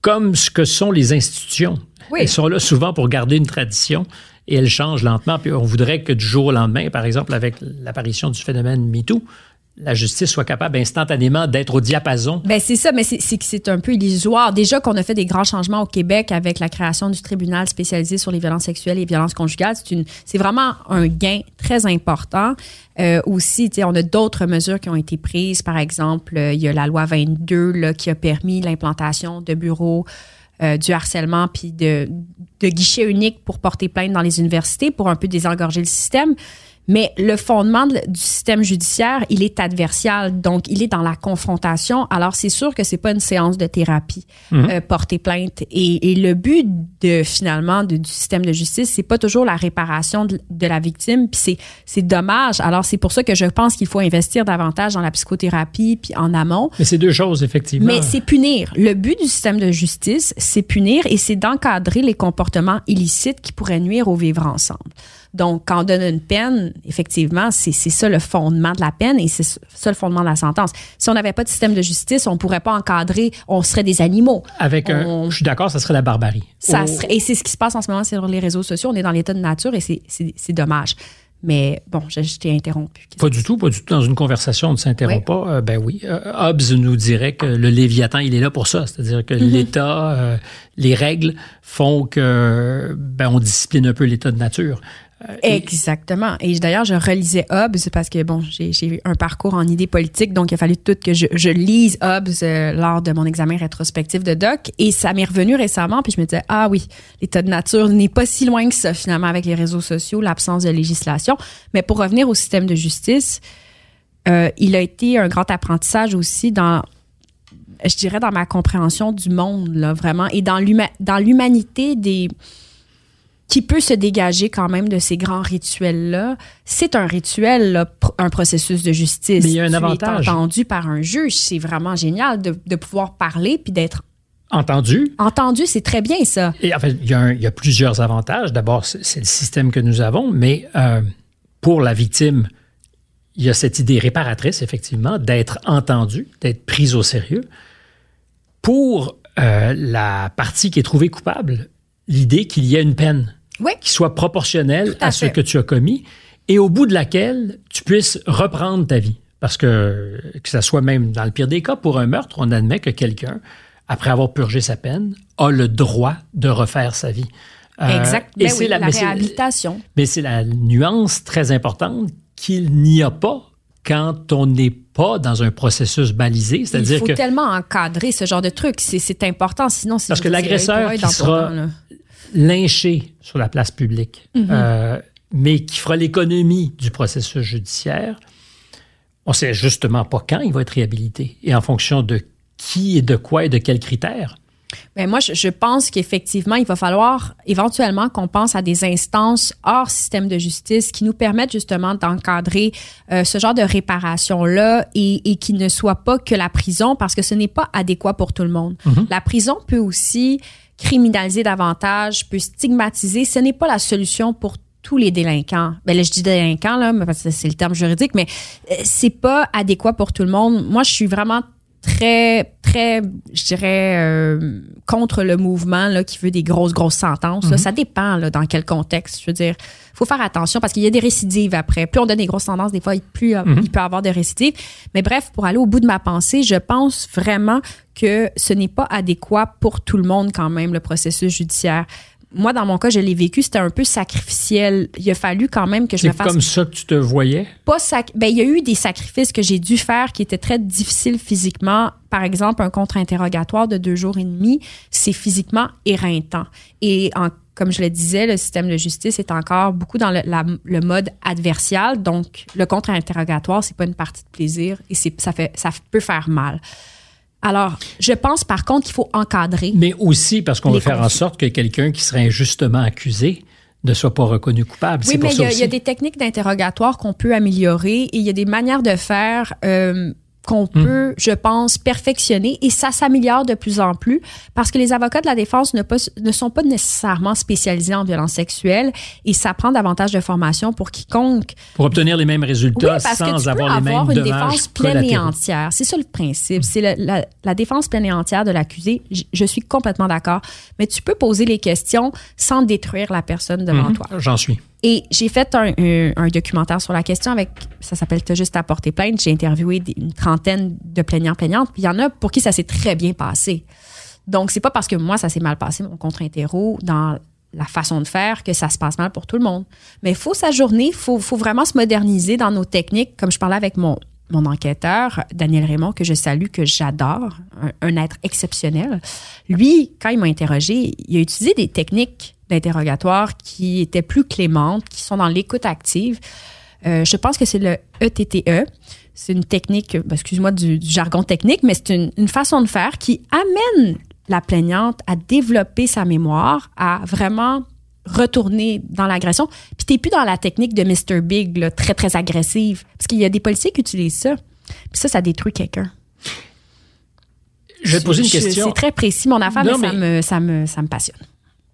comme ce que sont les institutions, elles sont là souvent pour garder une tradition et elles changent lentement. Puis on voudrait que du jour au lendemain, par exemple, avec l'apparition du phénomène MeToo, la justice soit capable instantanément d'être au diapason? Ben c'est ça, mais c'est c'est un peu illusoire. Déjà qu'on a fait des grands changements au Québec avec la création du tribunal spécialisé sur les violences sexuelles et violences conjugales, c'est vraiment un gain très important. Euh, aussi, on a d'autres mesures qui ont été prises. Par exemple, euh, il y a la loi 22 là, qui a permis l'implantation de bureaux euh, du harcèlement puis de, de guichets uniques pour porter plainte dans les universités pour un peu désengorger le système. Mais le fondement du système judiciaire, il est adversial, donc il est dans la confrontation. Alors c'est sûr que c'est pas une séance de thérapie mhm. euh, porter plainte. Et, le but de finalement du système de justice, c'est pas toujours la réparation de, la victime. Puis c'est c'est dommage. Alors c'est pour ça que je pense qu'il faut investir davantage dans la psychothérapie puis en amont. Mais c'est deux choses effectivement. Mais c'est punir. Le but du système de justice, c'est punir et c'est d'encadrer les comportements illicites qui pourraient nuire au vivre ensemble. Donc, quand on donne une peine, effectivement, c'est ça le fondement de la peine et c'est ça le fondement de la sentence. Si on n'avait pas de système de justice, on ne pourrait pas encadrer, on serait des animaux. Avec un, je suis d'accord, ça serait la barbarie. Ça et c'est ce qui se passe en ce moment sur les réseaux sociaux. On est dans l'état de nature et c'est dommage. Mais bon, je, t'ai interrompu. Pas du tout, pas du tout. Dans une conversation, on ne s'interrompt pas. Euh, ben oui. Euh, Hobbes nous dirait que le Léviathan, il est là pour ça. C'est-à-dire que mm-hmm. l'État, euh, les règles font que ben, on discipline un peu l'état de nature. Euh, Exactement. Et d'ailleurs, je relisais Hobbes parce que, bon, j'ai eu un parcours en idées politiques, donc il a fallu tout que je, lise Hobbes euh, lors de mon examen rétrospectif de doc. Et ça m'est revenu récemment, puis je me disais, ah oui, l'état de nature n'est pas si loin que ça, finalement, avec les réseaux sociaux, l'absence de législation. Mais pour revenir au système de justice, euh, il a été un grand apprentissage aussi dans je dirais dans ma compréhension du monde là vraiment et dans l'humanité des qui peut se dégager quand même de ces grands rituels-là. C'est un rituel, là, un processus de justice. Mais il y a un Tu avantage. entendu par un juge, c'est vraiment génial de, de pouvoir parler puis d'être Entendu. entendu, c'est très bien ça. Et en fait, il y a, un- il y a plusieurs avantages. D'abord, c'est c'est le système que nous avons, mais euh, pour la victime, il y a cette idée réparatrice, effectivement, d'être entendu, d'être prise au sérieux. Pour euh, la partie qui est trouvée coupable, l'idée qu'il y a une peine Oui. qui soit proportionnelle à à, ce que tu as commis et au bout de laquelle tu puisses reprendre ta vie. Parce que, que ce soit même dans le pire des cas, pour un meurtre, on admet que quelqu'un, après avoir purgé sa peine, a le droit de refaire sa vie. Euh, exact. et Ben c'est oui, la, réhabilitation. mais c'est la nuance très importante qu'il n'y a pas quand on n'est pas dans un processus balisé. Il C'est-à-dire faut que tellement encadrer ce genre de truc. C'est- C'est important. Sinon, c'est Parce que l'agresseur qui sera- lynché sur la place publique, Mhm. euh, mais qui fera l'économie du processus judiciaire, on ne sait justement pas quand il va être réhabilité et en fonction de qui et de quoi et de quels critères. Ben moi, je, je pense qu'effectivement, il va falloir éventuellement qu'on pense à des instances hors système de justice qui nous permettent justement d'encadrer euh, ce genre de réparation-là et, et qui ne soit pas que la prison parce que ce n'est pas adéquat pour tout le monde. La prison peut aussi criminaliser davantage, peut stigmatiser. Ce n'est pas la solution pour tous les délinquants. Ben là, je dis délinquants, là, mais parce que c'est le terme juridique, mais euh, c'est pas adéquat pour tout le monde. Moi, je suis vraiment très, très, je dirais, euh, contre le mouvement là, qui veut des grosses, grosses sentences. là. Ça dépend là, dans quel contexte. Je veux dire, faut faire attention parce qu'il y a des récidives après. Plus on donne des grosses sentences, des fois, plus euh, il peut y avoir des récidives. Mais bref, pour aller au bout de ma pensée, je pense vraiment que ce n'est pas adéquat pour tout le monde quand même, le processus judiciaire. Moi, dans mon cas, je l'ai vécu, c'était un peu sacrificiel. Il a fallu quand même que je C'est me fasse comme ça que tu te voyais? pas sac ben il y a eu des sacrifices que j'ai dû faire qui étaient très difficiles physiquement par exemple un contre-interrogatoire de deux jours et demi c'est physiquement éreintant et en comme je le disais, le système de justice est encore beaucoup dans le, la- le mode adversial. Donc, le contre-interrogatoire, c'est pas une partie de plaisir et c'est, ça, fait, ça peut faire mal. Alors, je pense par contre qu'il faut encadrer. Mais aussi parce qu'on veut faire en sorte que quelqu'un qui serait injustement accusé ne soit pas reconnu coupable. Oui, mais il y, a- y des techniques d'interrogatoire qu'on peut améliorer et il y a des manières de faire euh, qu'on Hmm. peut, je pense, perfectionner et ça s'améliore de plus en plus parce que les avocats de la défense ne, pas- ne sont pas nécessairement spécialisés en violence sexuelle et ça prend davantage de formation pour quiconque. Pour obtenir les mêmes Oui, résultats que sans peux avoir les avoir mêmes une dommages défense pleine et entière. C'est ça le principe. C'est la, la défense pleine et entière de l'accusé. Je suis complètement d'accord. Mais tu peux poser les questions sans détruire la personne devant Mhm, toi. J'en suis. Et j'ai fait un, documentaire sur la question avec, ça s'appelle T'as juste à porter plainte. J'ai interviewé une trentaine de plaignants-plaignantes. Puis il y en a pour qui ça s'est très bien passé. Donc, c'est pas parce que moi, ça s'est mal passé, mon contre-interro, dans la façon de faire, que ça se passe mal pour tout le monde. Mais il faut s'ajourner, il faut, faut vraiment se moderniser dans nos techniques. Comme je parlais avec mon, mon enquêteur, Daniel Raymond, que je salue, que j'adore, un, être exceptionnel. Lui, quand il m'a interrogé, il a utilisé des techniques d'interrogatoire qui étaient plus clémentes, qui sont dans l'écoute active. Euh, je pense que c'est le E ETTE. C'est une technique, ben, excuse-moi du, du jargon technique, mais c'est une, une façon de faire qui amène la plaignante à développer sa mémoire, à vraiment retourner dans l'agression. Puis t'es plus dans la technique de Mr. Big, là, très, très agressive. Parce qu'il y a des policiers qui utilisent ça. Puis ça, ça détruit quelqu'un. Je vais te poser une Je- question. C'est très précis, mon affaire, Non, mais, ça, me, ça, me, ça me passionne.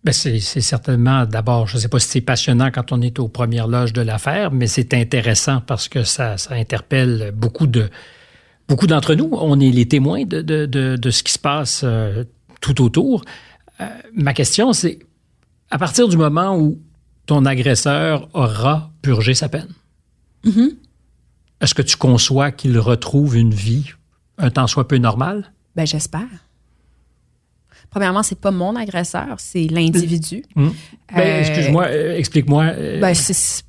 Ben, c'est c'est certainement, d'abord, je ne sais pas si c'est passionnant quand on est aux premières loges de l'affaire, mais c'est intéressant parce que ça, ça interpelle beaucoup de beaucoup d'entre nous. On est les témoins de, de, de, de ce qui se passe euh, tout autour. Euh, ma question, c'est à partir du moment où ton agresseur aura purgé sa peine, est-ce que tu conçois qu'il retrouve une vie un temps soit peu normal? Ben, j'espère. Premièrement, c'est pas mon agresseur, c'est l'individu. Ben, Euh, excuse-moi, euh, explique-moi. euh, Ben,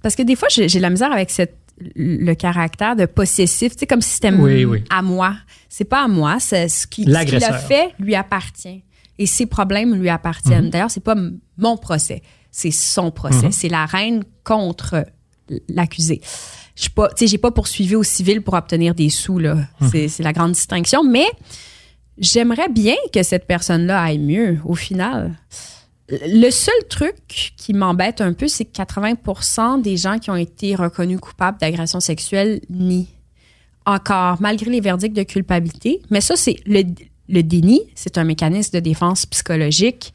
parce que des fois, j'ai de la misère avec cette, le caractère de possessif, tu sais, comme si c'était Oui, oui. à moi. C'est pas à moi, c'est ce qui- ce qu'il L'agresseur. a fait lui appartient. Et ses problèmes lui appartiennent. Mhm. D'ailleurs, c'est pas mon procès, c'est son procès. C'est la reine contre l'accusé. Je pas, tu sais, j'ai pas poursuivi au civil pour obtenir des sous, là. Mhm. C'est la grande distinction. Mais j'aimerais bien que cette personne-là aille mieux, au final. Le seul truc qui m'embête un peu, c'est que 80 des gens qui ont été reconnus coupables d'agression sexuelle nient encore, malgré les verdicts de culpabilité. Mais ça, c'est le, le déni, c'est un mécanisme de défense psychologique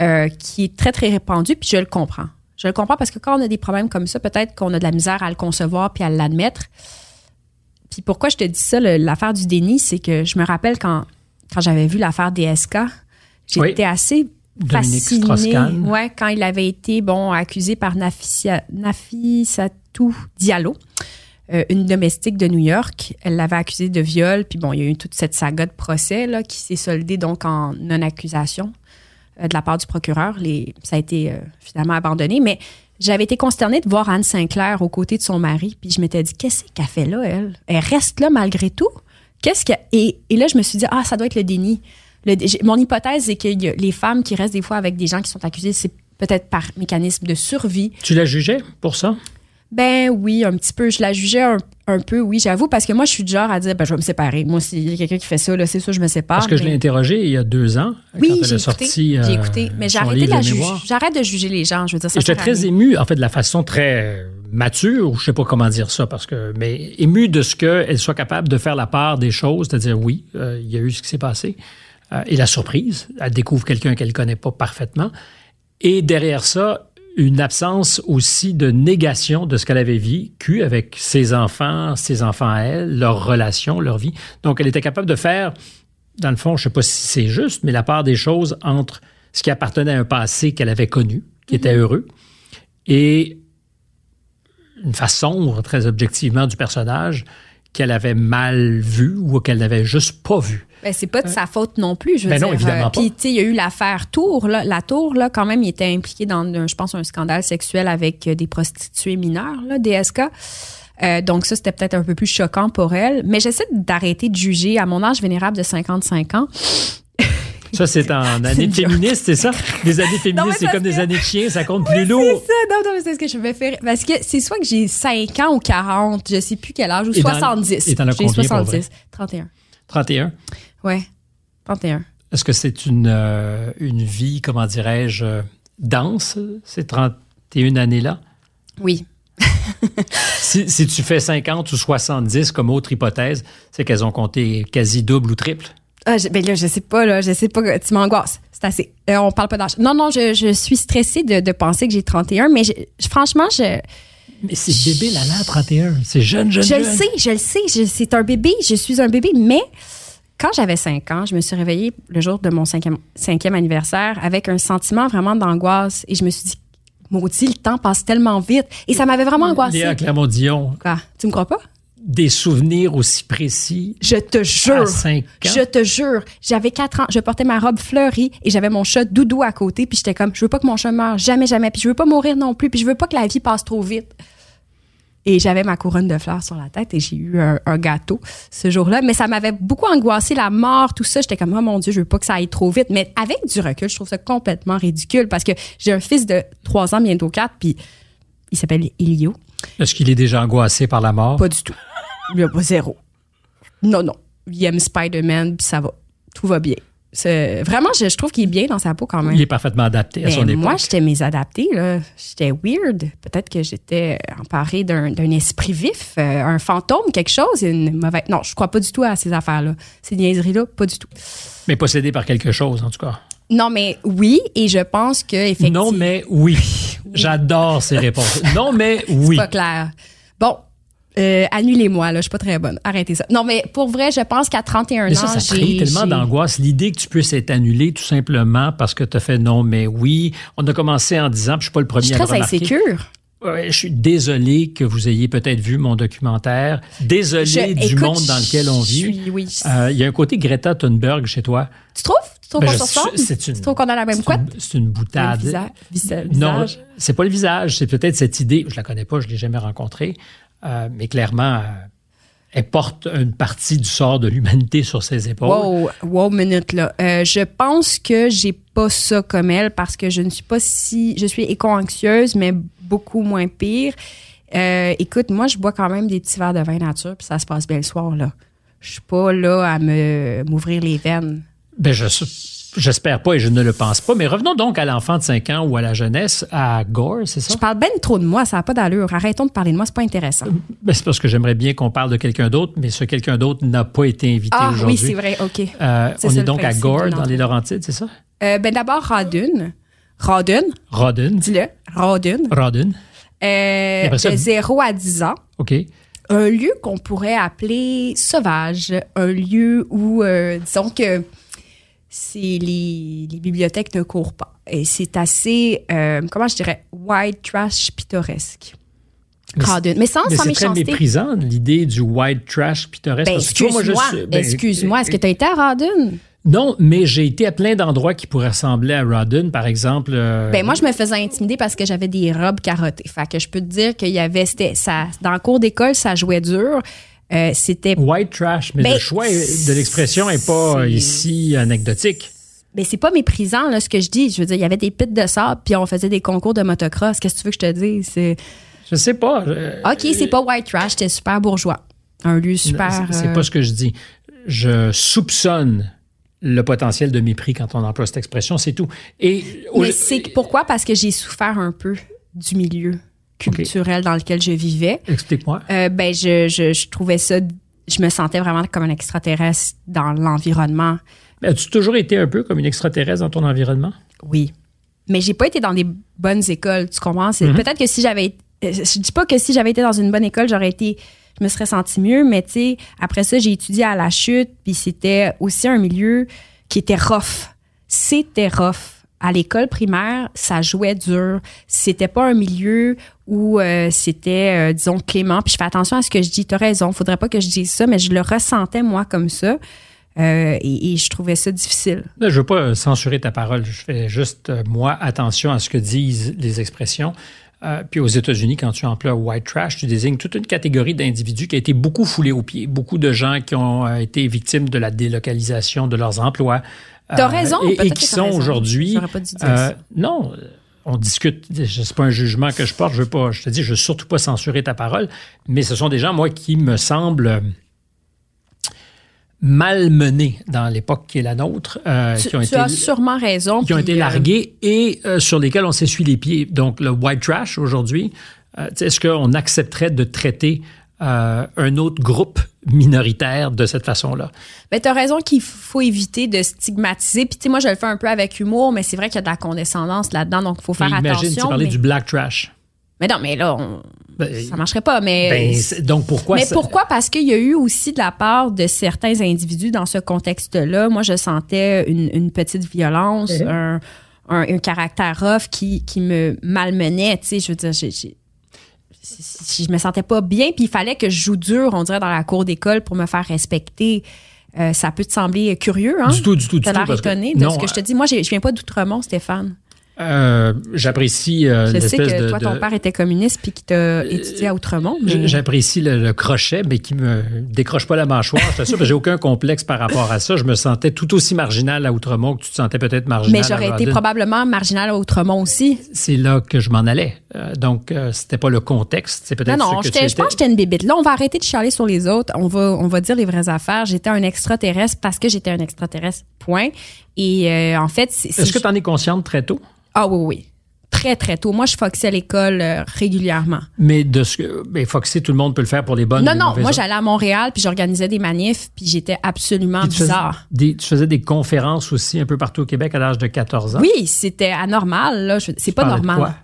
euh, qui est très, très répandu, puis je le comprends. Je le comprends parce que quand on a des problèmes comme ça, peut-être qu'on a de la misère à le concevoir puis à l'admettre. Puis pourquoi je te dis ça, l'affaire du déni, c'est que je me rappelle quand, quand j'avais vu l'affaire DSK, j'étais assez fascinée. Ouais, quand il avait été bon accusé par Nafissatou Diallo, euh, une domestique de New York. Elle l'avait accusé de viol, puis bon, il y a eu toute cette saga de procès là, qui s'est soldée donc en non-accusation euh, de la part du procureur. Ça a été euh, finalement abandonné, mais j'avais été consternée de voir Anne Sinclair aux côtés de son mari, puis je m'étais dit, qu'est-ce qu'elle fait là, elle? Elle reste là malgré tout? Qu'est-ce que... Et, et là, je me suis dit, ah, ça doit être le déni. mon hypothèse, c'est que les femmes qui restent des fois avec des gens qui sont accusés, c'est peut-être par mécanisme de survie. Tu la jugeais pour ça? Ben oui, un petit peu. Je la jugeais un, peu, oui, j'avoue, parce que moi, je suis du genre à dire, ben, je vais me séparer. Moi, s'il y a quelqu'un qui fait ça, c'est ça, je me sépare. Parce que je l'ai interrogé il y a deux ans. Oui, j'ai écouté. J'ai euh, écouté. Mais j'arrête de juger les gens. Je veux dire, J'étais très ému, en fait, de la façon très mature, ou je sais pas comment dire ça, parce que, mais ému de ce qu'elle soit capable de faire la part des choses, c'est-à-dire, oui, euh, il y a eu ce qui s'est passé. Euh, et la surprise, elle découvre quelqu'un qu'elle connaît pas parfaitement. Et derrière ça, une absence aussi de négation de ce qu'elle avait vécu avec ses enfants, ses enfants à elle, leur relation, leur vie. Donc, elle était capable de faire, dans le fond, je ne sais pas si c'est juste, mais la part des choses entre ce qui appartenait à un passé qu'elle avait connu, qui était mhm. heureux, et une sombre, très objectivement, du personnage qu'elle avait mal vu ou qu'elle n'avait juste pas vu. Ben, c'est pas de sa faute non plus, je veux ben dire. Non, évidemment euh, Puis, tu sais, il y a eu l'affaire Tour, là. La Tour, là, quand même, il était impliqué dans, je pense, un scandale sexuel avec euh, des prostituées mineures, là, DSK. Euh, donc ça, c'était peut-être un peu plus choquant pour elle. Mais j'essaie d'arrêter de juger à mon âge vénérable de 55 ans. Ça, c'est en année féministe, c'est ça? Des années féministes, c'est comme des années de chien, ça compte plus lourd. C'est ça, non, non, c'est ce que je me faire. Parce que c'est soit que j'ai 5 ans ou 40, je sais plus quel âge, ou 70. et t'en as combien 70. 31. 31? Ouais, 31. Est-ce que c'est une, euh, une vie, comment dirais-je, dense, ces 31 années-là? Oui. si, si, tu fais 50 ou 70 comme autre hypothèse, c'est qu'elles ont compté quasi double ou triple. Ah, je, ben là, je sais pas, là, je sais pas, tu m'angoisses. C'est assez. Euh, on parle pas d'âge. Non, non, je, je, suis stressée de, de penser que j'ai 31, mais franchement, je. Mais c'est bébé, là, là, 31. C'est jeune, jeune, je jeune. Je le sais, je le sais. C'est un bébé. Je suis un bébé, mais quand j'avais 5 ans, je me suis réveillée le jour de mon cinquième, cinquième anniversaire avec un sentiment vraiment d'angoisse et je me suis dit, maudit, le temps passe tellement vite. Et ça m'avait vraiment angoissée. Léa Clermont-Dion. Quoi? Tu me crois pas? des souvenirs aussi précis. Je te jure. Je te jure. J'avais quatre ans, je portais ma robe fleurie et j'avais mon chat Doudou à côté puis j'étais comme je veux pas que mon chat meure jamais jamais puis je veux pas mourir non plus puis je veux pas que la vie passe trop vite. Et j'avais ma couronne de fleurs sur la tête et j'ai eu un, gâteau ce jour-là. Mais ça m'avait beaucoup angoissé, la mort, tout ça. J'étais comme, oh mon Dieu, je veux pas que ça aille trop vite. Mais avec du recul, je trouve ça complètement ridicule parce que j'ai un fils de trois ans, bientôt quatre, puis il s'appelle Ilio. Est-ce qu'il est déjà angoissé par la mort? Pas du tout. Il a pas zéro. Non, non. Il aime Spider-Man, puis ça va. Tout va bien. Vraiment, je, trouve qu'il est bien dans sa peau quand même. Il est parfaitement adapté à son époque. Moi, j'étais mésadaptée. J'étais weird. Peut-être que j'étais emparée d'un esprit vif, euh, un fantôme, quelque chose. Une mauvaise... Non, je crois pas du tout à ces affaires-là. Ces niaiseries-là, pas du tout. Mais possédé par quelque chose, en tout cas. Non, mais oui, et je pense que effectivement. Non, mais oui. J'adore ces réponses. Non, mais oui. C'est pas clair. Bon, euh, annulez-moi, là, je suis pas très bonne. Arrêtez ça. Non, mais pour vrai, je pense qu'à 31 mais ça, ans, ça crée tellement d'angoisse. L'idée que tu puisses être annulé tout simplement parce que tu as fait non, mais oui. On a commencé en disant, puis je suis pas le premier je suis très insécure. je suis désolé que vous ayez peut-être vu mon documentaire. Désolé du monde dans lequel on vit. oui. Euh, il y a un côté Greta Thunberg chez toi. Tu trouves? Tu trouves ben, qu'on se ressemble? Tu trouves qu'on a la même couette? C'est une boutade. Le visage. Non, c'est pas le visage. C'est peut-être cette idée. Je la connais pas, je l'ai jamais rencontrée. Euh, mais clairement, euh, elle porte une partie du sort de l'humanité sur ses épaules. Wow, wow, minute là. Euh, je pense que j'ai pas ça comme elle parce que je ne suis pas si, je suis éco-anxieuse, mais beaucoup moins pire. écoute, moi, je bois quand même des petits verres de vin nature, puis ça se passe bien le soir là. Je suis pas là à me m'ouvrir les veines. Ben je J'espère pas et je ne le pense pas. Mais revenons donc à l'enfant de 5 ans ou à la jeunesse, à Gore, c'est ça? Je parle ben trop de moi, ça n'a pas d'allure. Arrêtons de parler de moi, c'est pas intéressant. Ben, c'est parce que j'aimerais bien qu'on parle de quelqu'un d'autre, mais ce quelqu'un d'autre n'a pas été invité Ah aujourd'hui. oui, c'est vrai, OK. Euh, on est donc à Gore, dans les. Laurentides, c'est ça? Euh, ben d'abord, Radun. Radun, Rodden. dis-le. Radun. Rodden. Euh, de 0 à 10 ans. OK. un lieu qu'on pourrait appeler sauvage, un lieu où, euh, disons que c'est les, les bibliothèques ne courent pas. Et c'est assez, euh, comment je dirais, white trash pittoresque. Mais. Mais sans, Mais sans c'est très méchanceté. méprisant, l'idée du white trash pittoresque. Ben, excuse-moi, suis- ben, excuse-moi, est-ce que tu as été à Radun? Non, mais j'ai été à plein d'endroits qui pourraient ressembler à Rodden, par exemple. euh, Ben moi, je me faisais intimider parce que j'avais des robes carottées. Fait que je peux te dire qu'il y avait, c'était, ça, dans le cours d'école, ça jouait dur. Euh, c'était White trash, mais Ben, le choix de l'expression n'est pas ici anecdotique. Mais c'est pas méprisant, là, ce que je dis. Je veux dire, il y avait des pits de sable, puis on faisait des concours de motocross. Qu'est-ce que tu veux que je te dise? C'est... Je sais pas. euh, OK, c'est pas white trash, c'était super bourgeois. Un lieu super. C'est c'est euh, pas ce que je dis. Je soupçonne le potentiel de mépris quand on emploie cette expression, c'est tout. Et Mais c'est pourquoi? Parce que j'ai souffert un peu du milieu culturel dans lequel je vivais. Explique-moi. Euh, ben, je, je, je trouvais ça. Je me sentais vraiment comme un extraterrestre dans l'environnement. As-tu toujours été un peu comme une extraterrestre dans ton environnement? Oui. Mais j'ai pas été dans des bonnes écoles, tu comprends? Mhm. Peut-être que si j'avais. euh, Je dis pas que si j'avais été dans une bonne école, j'aurais été. Je me serais senti mieux, mais tu sais, après ça, j'ai étudié à la chute, puis c'était aussi un milieu qui était rough. C'était rough. À l'école primaire, ça jouait dur. C'était pas un milieu où euh, c'était, euh, disons, clément. Puis je fais attention à ce que je dis. T'as raison, faudrait pas que je dise ça, mais je le ressentais, moi, comme ça. Euh, et, et je trouvais ça difficile. Là, je veux pas euh, censurer ta parole. Je fais juste, euh, moi, attention à ce que disent les expressions. Euh, puis aux États-Unis, quand tu emploies white trash, tu désignes toute une catégorie d'individus qui a été beaucoup foulée aux pieds. Beaucoup de gens qui ont euh, été victimes de la délocalisation de leurs emplois. T'as Euh, raison, Et, et qui t'as sont aujourd'hui. Euh, non, on discute. C'est pas un jugement que je porte. Je veux pas. Je te dis, je veux surtout pas censurer ta parole. Mais ce sont des gens, moi, qui me semblent malmenés dans l'époque qui est la nôtre, euh, Tu, qui ont tu été as sûrement raison. qui ont été euh, largués et euh, sur lesquels on s'essuie les pieds. Donc, le white trash aujourd'hui, est-ce qu'on accepterait de traiter euh, un autre groupe minoritaire de cette façon-là? Ben, t'as raison qu'il faut éviter de stigmatiser. Puis, tu sais, moi, je le fais un peu avec humour, mais c'est vrai qu'il y a de la condescendance là-dedans, donc il faut faire Imagine, tu attention. parlais mais... du black trash. mais non, mais là, on- Ben, ça marcherait pas. Mais, ben, donc, pourquoi mais ça- pourquoi? Parce qu'il y a eu aussi de la part de certains individus dans ce contexte-là. Moi, je sentais une, une petite violence, Mhm. un, un, un caractère rough qui, qui me malmenait. Tu sais, je veux dire, j'ai- j'ai- je me sentais pas bien, puis il fallait que je joue dur, on dirait, dans la cour d'école pour me faire respecter. Euh, ça peut te sembler curieux, hein? Du tout, du tout, du tout. l'air étonné de non, ce que je te dis. Moi, je viens pas d'Outremont, Stéphane. Euh, J'apprécie euh, Je sais que de... toi, ton de- père était communiste puis qu'il t'a étudié à Outremont. mais- J'apprécie le, le crochet, mais qui me décroche pas la mâchoire. Je t'assure, que j'ai aucun complexe par rapport à ça. Je me sentais tout aussi marginal à Outremont que tu te sentais peut-être marginal Mais j'aurais été probablement marginal à Outremont aussi. C'est là que je m'en allais. Euh, donc, euh, c'était pas le contexte. C'est peut-être Non, non, je pense que j'étais une bébite. Là, on va arrêter de chialer sur les autres. On va, on va dire les vraies affaires. J'étais un extraterrestre parce que j'étais un extraterrestre, point. Et euh, en fait, c'est... Est-ce que tu en es consciente très tôt? Ah oui, oui. Très, très tôt. Moi, je foxais à l'école euh, régulièrement. Mais de ce que. Ben, Foxy, tout le monde peut le faire pour les bonnes Non, les non, moi, j'allais à Montréal, puis j'organisais des manifs, puis j'étais absolument Puis tu faisais bizarre. des- tu faisais des conférences aussi un peu partout au Québec à l'âge de 14 ans? Oui, c'était anormal, là. C'est pas de normal. quoi?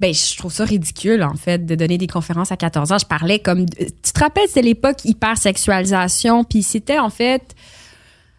Ben, je trouve ça ridicule, en fait, de donner des conférences à 14 ans. Je parlais comme. Tu te rappelles, c'était l'époque hypersexualisation, puis c'était, en fait.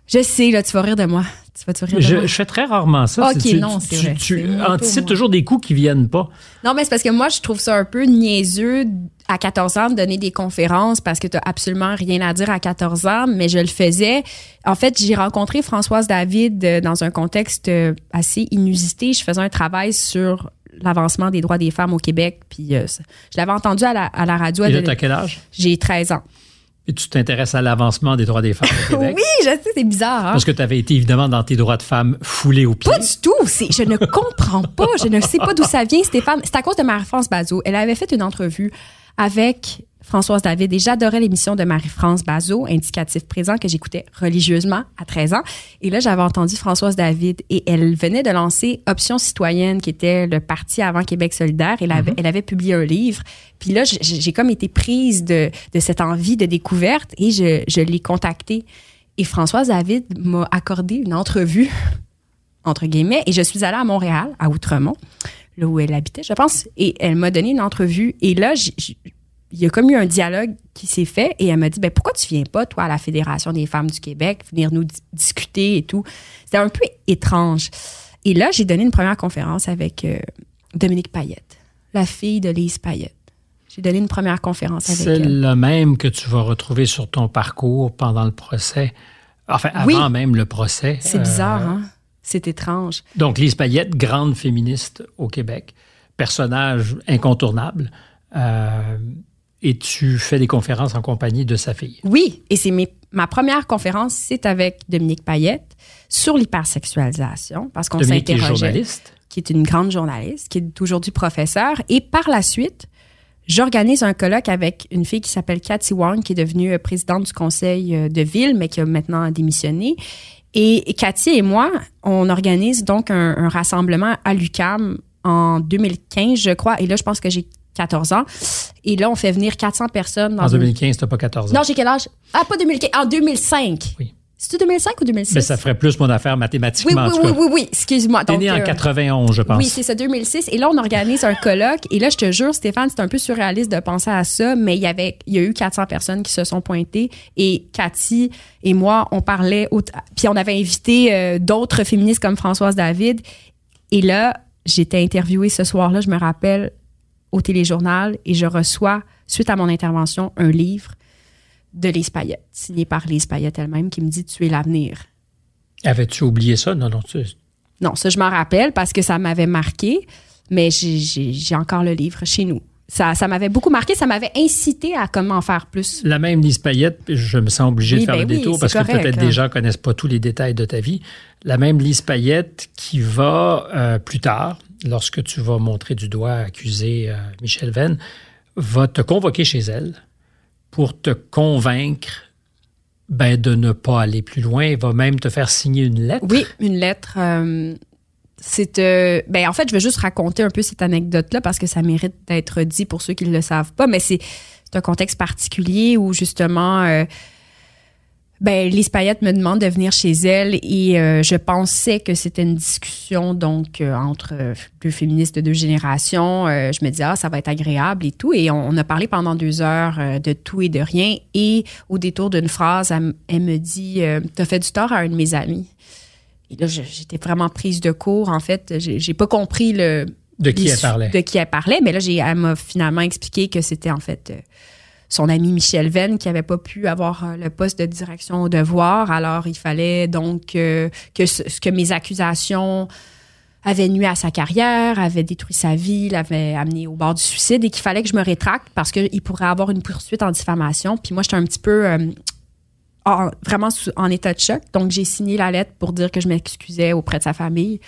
Je sais, là, tu vas rire de moi. Tu vas te rire de Je, moi? je fais très rarement ça. Ok, tu, non, c'est vrai. tu anticipes toujours des coups qui viennent pas. Non, mais c'est parce que moi, je trouve ça un peu niaiseux à 14 ans de donner des conférences parce que tu absolument rien à dire à 14 ans, mais je le faisais. En fait, j'ai rencontré Françoise David euh, dans un contexte euh, assez inusité. Je faisais un travail sur l'avancement des droits des femmes au Québec, puis euh, je l'avais entendu à la, à la radio. Et là, as quel âge? J'ai 13 ans. Et tu t'intéresses à l'avancement des droits des femmes au Québec? Oui, je sais, c'est bizarre. Hein? Parce que tu avais été évidemment dans tes droits de femme foulés aux pieds. Pas du tout. Je ne comprends pas. Je ne sais pas d'où ça vient, Stéphane. C'est à cause de Marie-France Bazot. Elle avait fait une entrevue avec Françoise David et j'adorais l'émission de Marie-France Bazot, Indicatif présent, que j'écoutais religieusement à 13 ans. Et là, j'avais entendu Françoise David et elle venait de lancer Option citoyenne, qui était le parti avant Québec solidaire. Elle avait, elle avait publié un livre. Puis là, j'ai comme été prise de, de cette envie de découverte et je, je l'ai contactée. Et Françoise David m'a accordé une entrevue, entre guillemets, et je suis allée à Montréal, à Outremont, là où elle habitait, je pense, et elle m'a donné une entrevue. Et là, il y a comme eu un dialogue qui s'est fait et elle m'a dit ben pourquoi tu viens pas toi à la Fédération des femmes du Québec venir nous discuter et tout? C'était un peu étrange et là j'ai donné une première conférence avec euh, Dominique Payette la fille de Lise Payette j'ai donné une première conférence avec elle. C'est le même que tu vas retrouver sur ton parcours pendant le procès. Enfin, avant même le procès. C'est bizarre, euh, hein? C'est étrange. Donc, Lise Payette, grande féministe au Québec, personnage incontournable. Euh, et tu fais des conférences en compagnie de sa fille? Oui, et c'est ma première conférence, c'est avec Dominique Payette sur l'hypersexualisation, parce qu'on s'est. Qui est journaliste. Qui est une grande journaliste, qui est aujourd'hui professeure. Et par la suite, J'organise un colloque avec une fille qui s'appelle Cathy Wong, qui est devenue euh, présidente du conseil euh, de ville, mais qui a maintenant démissionné. Et Cathy et moi, on organise donc un, rassemblement à l'UCAM en 2015, je crois. Et là, je pense que j'ai 14 ans. Et là, on fait venir 400 personnes. en 2015, tu n'as pas 14 ans. Non, j'ai quel âge? Ah, pas 2015, en 2005. Oui. C'est 2005 ou 2006? Mais ça ferait plus mon affaire mathématiquement. Oui, oui, oui, oui, oui, excuse-moi. T'es né en 91, euh, je pense. Oui, c'est ça, 2006. Et là, on organise un colloque. Et là, je te jure, Stéphane, c'est un peu surréaliste de penser à ça, mais il y avait, il y a eu 400 personnes qui se sont pointées. Et Cathy et moi, on parlait, puis on avait invité euh, d'autres féministes comme Françoise David. Et là, j'étais interviewée ce soir-là, je me rappelle, au téléjournal, et je reçois, suite à mon intervention, un livre de Lise Payette, signé par Lise Payette elle-même, qui me dit Tu es l'avenir. Avais-tu oublié ça? Non, non. Non, ça, je m'en rappelle parce que ça m'avait marqué, mais j'ai encore le livre chez nous. Ça, ça m'avait beaucoup marqué, ça m'avait incité à comment faire plus. La même Lise Payette, je me sens obligé de faire ben le détour parce que peut-être des gens connaissent pas tous les détails de ta vie. La même Lise Payette qui va euh, plus tard, lorsque tu vas montrer du doigt accuser euh, Michel Venn, va te convoquer chez elle pour te convaincre ben, de ne pas aller plus loin. Il va même te faire signer une lettre. Oui, une lettre. Euh, euh, ben en fait, je vais juste raconter un peu cette anecdote-là parce que ça mérite d'être dit pour ceux qui ne le savent pas, mais c'est un contexte particulier où justement ben, Lise Payette me demande de venir chez elle et euh, je pensais que c'était une discussion donc euh, entre euh, deux féministes de deux générations. je me disais, ah, ça va être agréable et tout. Et on, a parlé pendant deux heures de tout et de rien. Et au détour d'une phrase, elle, me dit, t'as fait du tort à un de mes amis. Et là, j'étais vraiment prise de court. En fait, j'ai pas compris le... De qui elle parlait. De qui elle parlait. Mais là, elle m'a finalement expliqué que c'était en fait son ami Michel Venn qui n'avait pas pu avoir euh, le poste de direction au devoir. Alors, il fallait donc que, ce, que mes accusations avaient nuit à sa carrière, avaient détruit sa vie, l'avaient amené au bord du suicide et qu'il fallait que je me rétracte parce qu'il pourrait avoir une poursuite en diffamation. Puis moi, j'étais un petit peu euh, vraiment en état de choc. Donc, j'ai signé la lettre pour dire que je m'excusais auprès de sa famille.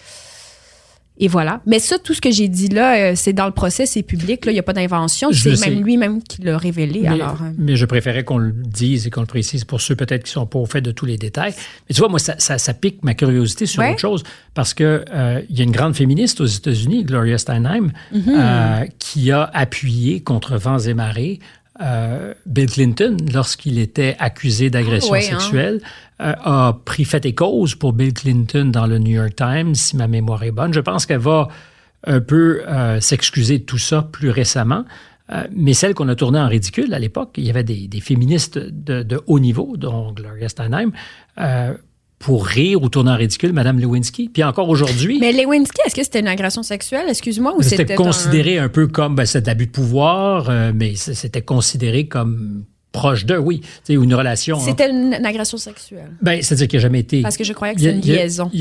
Et voilà. Mais ça, tout ce que j'ai dit là, euh, c'est dans le procès, c'est public. Là, il n'y a pas d'invention. C'est même lui-même qui l'a révélé. Mais, alors, euh. mais je préférais qu'on le dise et qu'on le précise pour ceux peut-être qui sont pas au fait de tous les détails. Mais tu vois, moi, ça, ça, pique ma curiosité sur autre chose parce que euh, il y a une grande féministe aux États-Unis, Gloria Steinheim, mm-hmm. qui a appuyé contre vents et marées euh, Bill Clinton, lorsqu'il était accusé d'agression ah hein. sexuelle, euh, a pris fait et cause pour Bill Clinton dans le New York Times, si ma mémoire est bonne. Je pense qu'elle va un peu euh, s'excuser de tout ça plus récemment. mais celle qu'on a tournée en ridicule à l'époque, il y avait des, féministes de, de, haut niveau, dont Gloria Steinem, pour rire ou tourner en ridicule Mme Lewinsky. Puis encore aujourd'hui. Mais Lewinsky, est-ce que c'était une agression sexuelle, excuse-moi, ou c'était considéré un... peu comme ben, cet abus de pouvoir, euh, mais c'était considéré comme proche d'eux, oui, ou une relation. Hein. C'était une, agression sexuelle. Ben, c'est-à-dire qu'il n'a jamais été. Parce que je croyais que c'était une liaison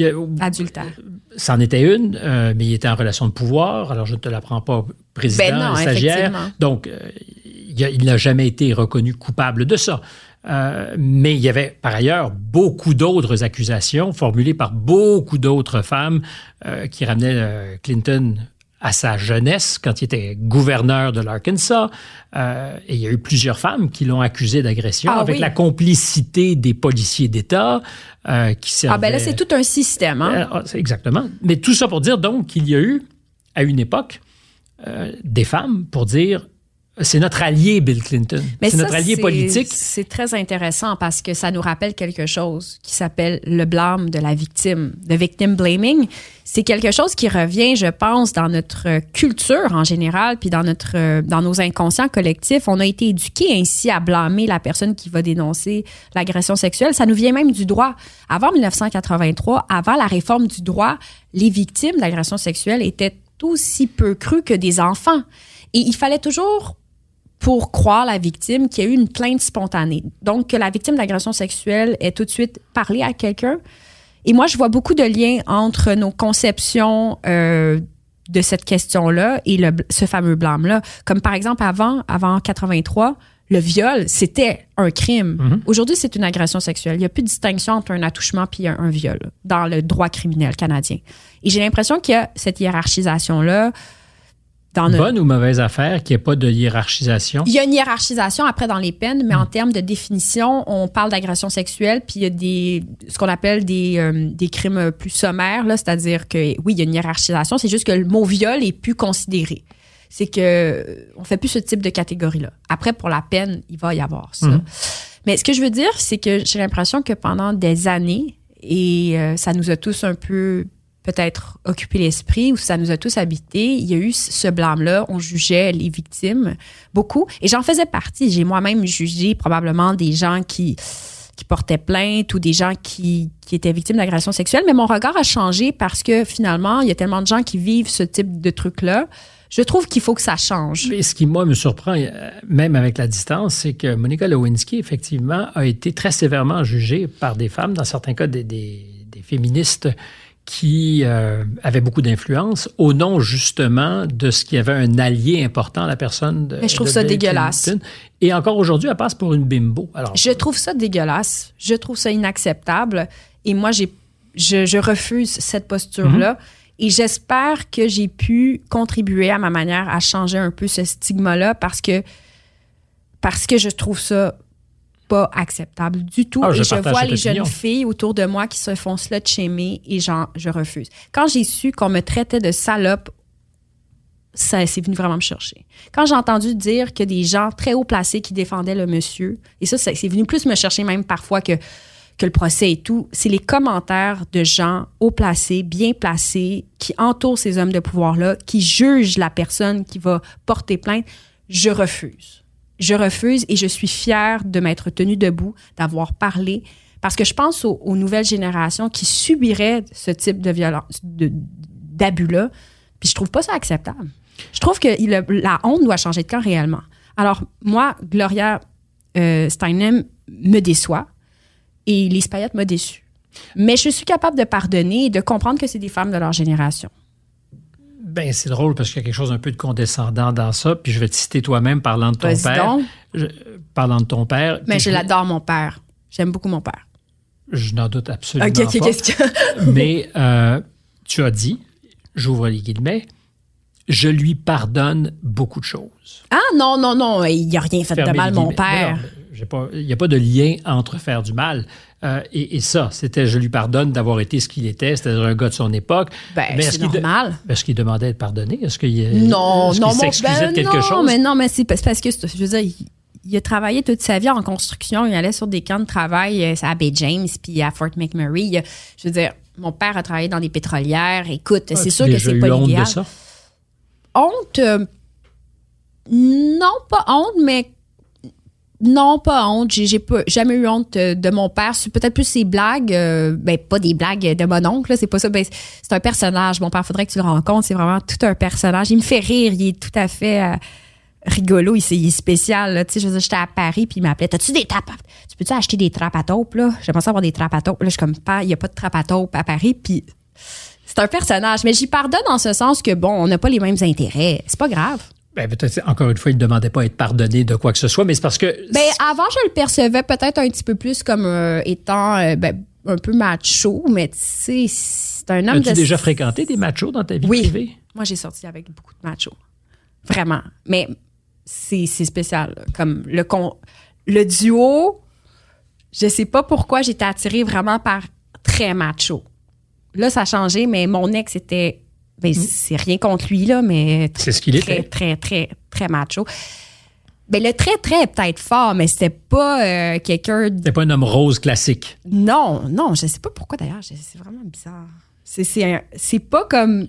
adultère. C'en était une, euh, mais il était en relation de pouvoir. Alors je ne te l'apprends pas, président, ben non, stagiaire. Donc euh, il n'a jamais été reconnu coupable de ça. Euh, mais il y avait par ailleurs beaucoup d'autres accusations formulées par beaucoup d'autres femmes euh, qui ramenaient euh, Clinton à sa jeunesse, quand il était gouverneur de l'Arkansas. Et il y a eu plusieurs femmes qui l'ont accusé d'agression Ah avec oui. la complicité des policiers d'État qui servaient... Ah ben là, c'est tout un système. Hein? C'est Exactement. Mais tout ça pour dire donc qu'il y a eu, à une époque, des femmes pour dire c'est notre allié, Bill Clinton. Mais C'est notre allié politique. C'est très intéressant parce que ça nous rappelle quelque chose qui s'appelle le blâme de la victime, le victim blaming. C'est quelque chose qui revient, je pense, dans notre culture en général, puis dans notre, dans nos inconscients collectifs. On a été éduqués ainsi à blâmer la personne qui va dénoncer l'agression sexuelle. Ça nous vient même du droit. Avant 1983, avant la réforme du droit, les victimes d'agression sexuelle étaient aussi peu crues que des enfants. Et il fallait toujours pour croire la victime qu'il y a eu une plainte spontanée. Donc, que la victime d'agression sexuelle ait tout de suite parlé à quelqu'un. Et moi, je vois beaucoup de liens entre nos conceptions euh, de cette question-là et le, ce fameux blâme-là. Comme par exemple, avant, avant 83, le viol, c'était un crime. Aujourd'hui, c'est une agression sexuelle. Il n'y a plus de distinction entre un attouchement puis un, un viol dans le droit criminel canadien. Et j'ai l'impression qu'il y a cette hiérarchisation-là dans Bonne ou mauvaise affaire qu'il n'y ait pas de hiérarchisation? il y a une hiérarchisation après dans les peines, mais en termes de définition, on parle d'agression sexuelle, puis il y a des, ce qu'on appelle des, euh, des crimes plus sommaires, là, c'est-à-dire que oui, il y a une hiérarchisation, c'est juste que le mot viol est plus considéré. C'est que on fait plus ce type de catégorie-là. Après, pour la peine, il va y avoir ça. Mhm. Mais ce que je veux dire, c'est que j'ai l'impression que pendant des années, et euh, ça nous a tous un peu peut-être occupé l'esprit ou ça nous a tous habités, il y a eu ce blâme-là. On jugeait les victimes beaucoup. Et j'en faisais partie. J'ai moi-même jugé probablement des gens qui, qui portaient plainte ou des gens qui, qui étaient victimes d'agression sexuelle. Mais mon regard a changé parce que finalement, il y a tellement de gens qui vivent ce type de truc-là. Je trouve qu'il faut que ça change. Ce qui, moi, me surprend, euh, même avec la distance, c'est que Monica Lewinsky, effectivement, a été très sévèrement jugée par des femmes, dans certains cas des- des féministes qui euh, avaient beaucoup d'influence au nom justement de ce qui avait un allié important la personne de Mais je trouve de ça Bill dégueulasse. Clinton. Et encore aujourd'hui, elle passe pour une bimbo. Alors, Je trouve ça dégueulasse. Je trouve ça inacceptable. Et moi, j'ai, je, je refuse cette posture-là. Et j'espère que j'ai pu contribuer à ma manière à changer un peu ce stigma-là parce que, parce que je trouve ça pas acceptable du tout. Ah, je et je vois les jeunes filles autour de moi qui se font slut shamer et j'en, je refuse. Quand j'ai su qu'on me traitait de salope ça c'est venu vraiment me chercher. Quand j'ai entendu dire que des gens très haut placés qui défendaient le monsieur, et ça, ça- c'est venu plus me chercher même parfois que, que le procès et tout, c'est les commentaires de gens haut placés, bien placés, qui entourent ces hommes de pouvoir-là, qui jugent la personne qui va porter plainte. Je refuse. Je refuse et je suis fière de m'être tenue debout, d'avoir parlé, parce que je pense aux, aux nouvelles générations qui subiraient ce type de violence, d'abus-là, puis je trouve pas ça acceptable. Je trouve que la honte doit changer de camp réellement. Alors, moi, Gloria euh, Steinem me déçoit et Lise Payette m'a déçu. Mais je suis capable de pardonner et de comprendre que c'est des femmes de leur génération. Ben, c'est drôle parce qu'il y a quelque chose un peu de condescendant dans ça. Puis je vais te citer toi-même parlant de ton Vas-y père. donc. Je- parlant de ton père. Mais je l'adore, mon père. J'aime beaucoup mon père. Je n'en doute absolument pas. qu'est-ce que... Mais euh, tu as dit, j'ouvre les guillemets, je lui pardonne beaucoup de choses. Ah non, non, non, il n'a rien fait de mal, mon père. Il n'y a pas de lien entre faire du mal. Euh, et, et ça, c'était je lui pardonne d'avoir été ce qu'il était, c'est-à-dire un gars de son époque. Ben, Mais est-ce qu'il de-. Est-ce qu'il demandait à être pardonné? Est-ce qu'il Non, est-ce non, qu'il s'excusait ben, de quelque non, chose? mais non, mais c'est parce que, je veux dire, il, il a travaillé toute sa vie en construction. Il allait sur des camps de travail euh, à Bay James puis à Fort McMurray. Il je veux dire, mon père a travaillé dans des pétrolières. Écoute, c'est sûr que c'est pas honte de ça? Honte, euh, non, pas honte, mais non, pas honte. J'ai, pas, jamais eu honte euh, de mon père. C'est peut-être plus ses blagues, euh, ben pas des blagues de mon oncle, c'est pas ça. Ben, c'est un personnage. Mon père, faudrait que tu le rencontres. C'est vraiment tout un personnage. Il me fait rire. Il est tout à fait euh, rigolo. Il, il est spécial. Tu sais, j'étais à Paris puis il m'appelait. T'as-tu des trappes? à- Tu peux-tu acheter des trappes à taupe là? J'aimerais ça avoir des trappes à taupe. Là, je suis comme pas. Il y a pas de trappes à taupe à Paris. Puis c'est un personnage. Mais j'y pardonne en ce sens que bon, on n'a pas les mêmes intérêts. C'est pas grave. Ben, peut-être, encore une fois, il ne demandait pas à être pardonné de quoi que ce soit, mais c'est parce que. Ben, avant, je le percevais peut-être un petit peu plus comme euh, étant euh, ben, un peu macho, mais tu sais, c'est un homme As-tu de... déjà fréquenté des machos dans ta vie Oui. privée? Moi, j'ai sorti avec beaucoup de machos. Vraiment. Mais c'est c'est spécial. là. Comme le, con, le duo, je sais pas pourquoi j'étais attirée vraiment par très macho. Là, ça a changé, mais mon ex était. Ben, c'est rien contre lui, là, mais C'est ce qu'il très, était. très, très, très macho. Ben, le très, très est peut-être fort, mais c'était pas euh, quelqu'un. T'es pas un homme rose classique. Non, non, je sais pas pourquoi d'ailleurs. C'est vraiment bizarre. C'est pas comme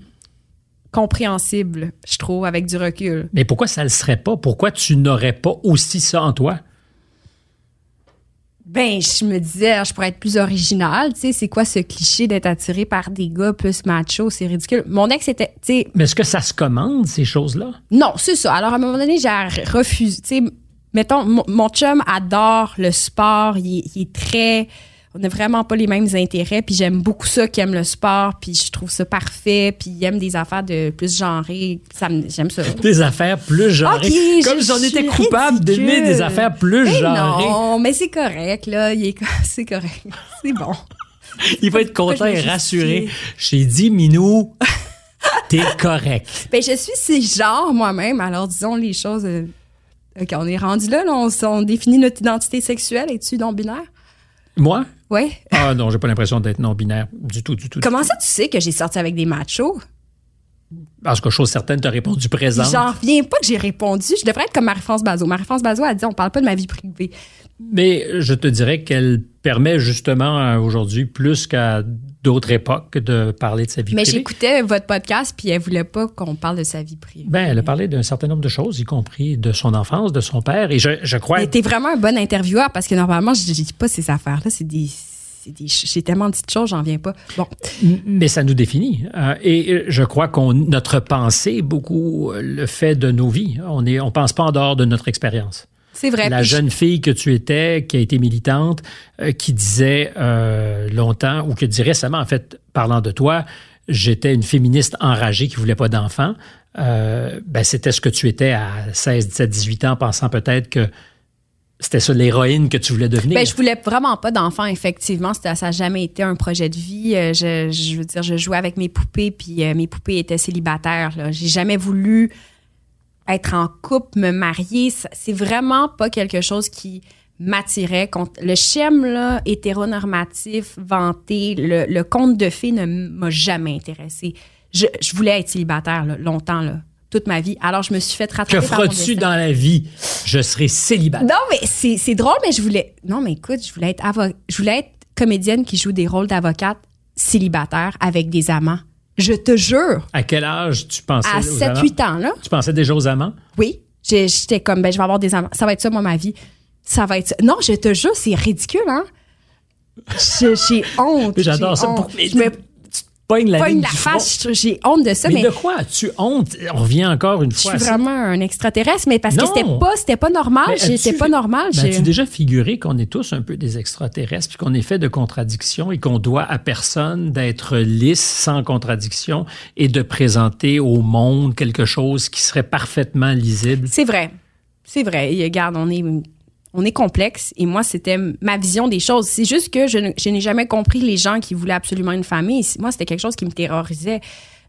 compréhensible, je trouve, avec du recul. Mais pourquoi ça le serait pas? Pourquoi tu n'aurais pas aussi ça en toi? Ben, je me disais, ah, je pourrais être plus originale. Tu sais, c'est quoi ce cliché d'être attiré par des gars plus machos? C'est ridicule. Mon ex était, tu sais, Mais est-ce que ça se commande, ces choses-là? non, c'est ça. Alors, à un moment donné, j'ai refusé. Tu sais, mettons, mon, chum adore le sport. Il, il est très. On n'a vraiment pas les mêmes intérêts. Puis j'aime beaucoup ça qui aime le sport. Puis je trouve ça parfait. Puis il aime des affaires de plus genrées. Ça J'aime ça. Des affaires plus genrées. Comme si on était coupable d'aimer des affaires plus Mais genrées. non, mais c'est correct, là. C'est correct. C'est bon. Il va être content et rassuré. J'ai dit, Minou, t'es correct. Ben, je suis ce genre moi-même. Alors, disons les choses. euh, OK, on est rendu là, là, on, on définit notre identité sexuelle. Es-tu non-binaire? Moi? Oui. Ah non, j'ai pas l'impression d'être non-binaire du tout, du tout. Comment ça, tu sais que j'ai sorti avec des machos? Parce que chose certaine, t'as répondu présent. J'en reviens pas que j'ai répondu. Je devrais être comme Marie-France Bazot. Marie-France Bazot a dit on parle pas de ma vie privée. Mais je te dirais qu'elle permet justement euh, aujourd'hui, plus qu'à d'autres époques, de parler de sa vie Mais privée. j'écoutais votre podcast, puis elle voulait pas qu'on parle de sa vie privée. Ben, elle a parlé d'un certain nombre de choses, y compris de son enfance, de son père. Et je, je crois. Mais t'es vraiment un bon intervieweur parce que normalement, je je dis pas ces affaires-là. C'est des. J'ai tellement de choses, j'en viens pas. Bon. Mais ça nous définit. Euh, et je crois qu'on notre pensée, beaucoup euh, le fait de nos vies. On est, on pense pas en dehors de notre expérience. C'est vrai. La jeune fille que tu étais, qui a été militante, euh, qui disait euh, longtemps, ou qui dit récemment, en fait, parlant de toi, j'étais une féministe enragée qui voulait pas d'enfants. Euh, ben, c'était ce que tu étais à 16, 17, 18 ans, pensant peut-être que c'était ça l'héroïne que tu voulais devenir. Ben, je voulais vraiment pas d'enfant, effectivement. Ça n'a jamais été un projet de vie. Je, je veux dire, je jouais avec mes poupées, puis mes poupées étaient célibataires. J'ai jamais voulu être en couple, me marier. C'est vraiment pas quelque chose qui m'attirait. Le schéma là, hétéronormatif, vanté, le, le conte de fées ne m'a jamais intéressé. Je, je voulais être célibataire là, longtemps, là, toute ma vie. Alors, je me suis fait rattraper que feras-tu dans la vie? Je serai célibataire. Non, mais c'est c'est drôle, mais je voulais. Non, mais écoute, je voulais être avo- je voulais être comédienne qui joue des rôles d'avocate célibataire avec des amants. Je te jure, À quel âge tu pensais à aux amants? 7-8 ans, là, Tu pensais déjà aux amants? oui, j'étais comme, ben, je vais avoir des amants. Ça va être ça, moi, ma vie. Ça va être ça. Non, je te jure, c'est ridicule, hein? J'ai honte. J'adore ça. honte. Pour- mais Je me tu te pognes la pogne la face. je- J'ai honte de ça, Mais, mais, de quoi? As-tu honte? On revient encore une je fois suis à ça. vraiment un extraterrestre, mais parce Non. que c'était pas, c'était pas normal. J'étais pas normal. Ben, as-tu déjà figuré qu'on est tous un peu des extraterrestres, puis qu'on est fait de contradictions et qu'on doit à personne d'être lisse, sans contradiction, et de présenter au monde quelque chose qui serait parfaitement lisible? C'est vrai. C'est vrai. Et regarde, on est, on est complexe. Et moi, c'était ma vision des choses. C'est juste que je, n'ai jamais compris les gens qui voulaient absolument une famille. Moi, c'était quelque chose qui me terrorisait.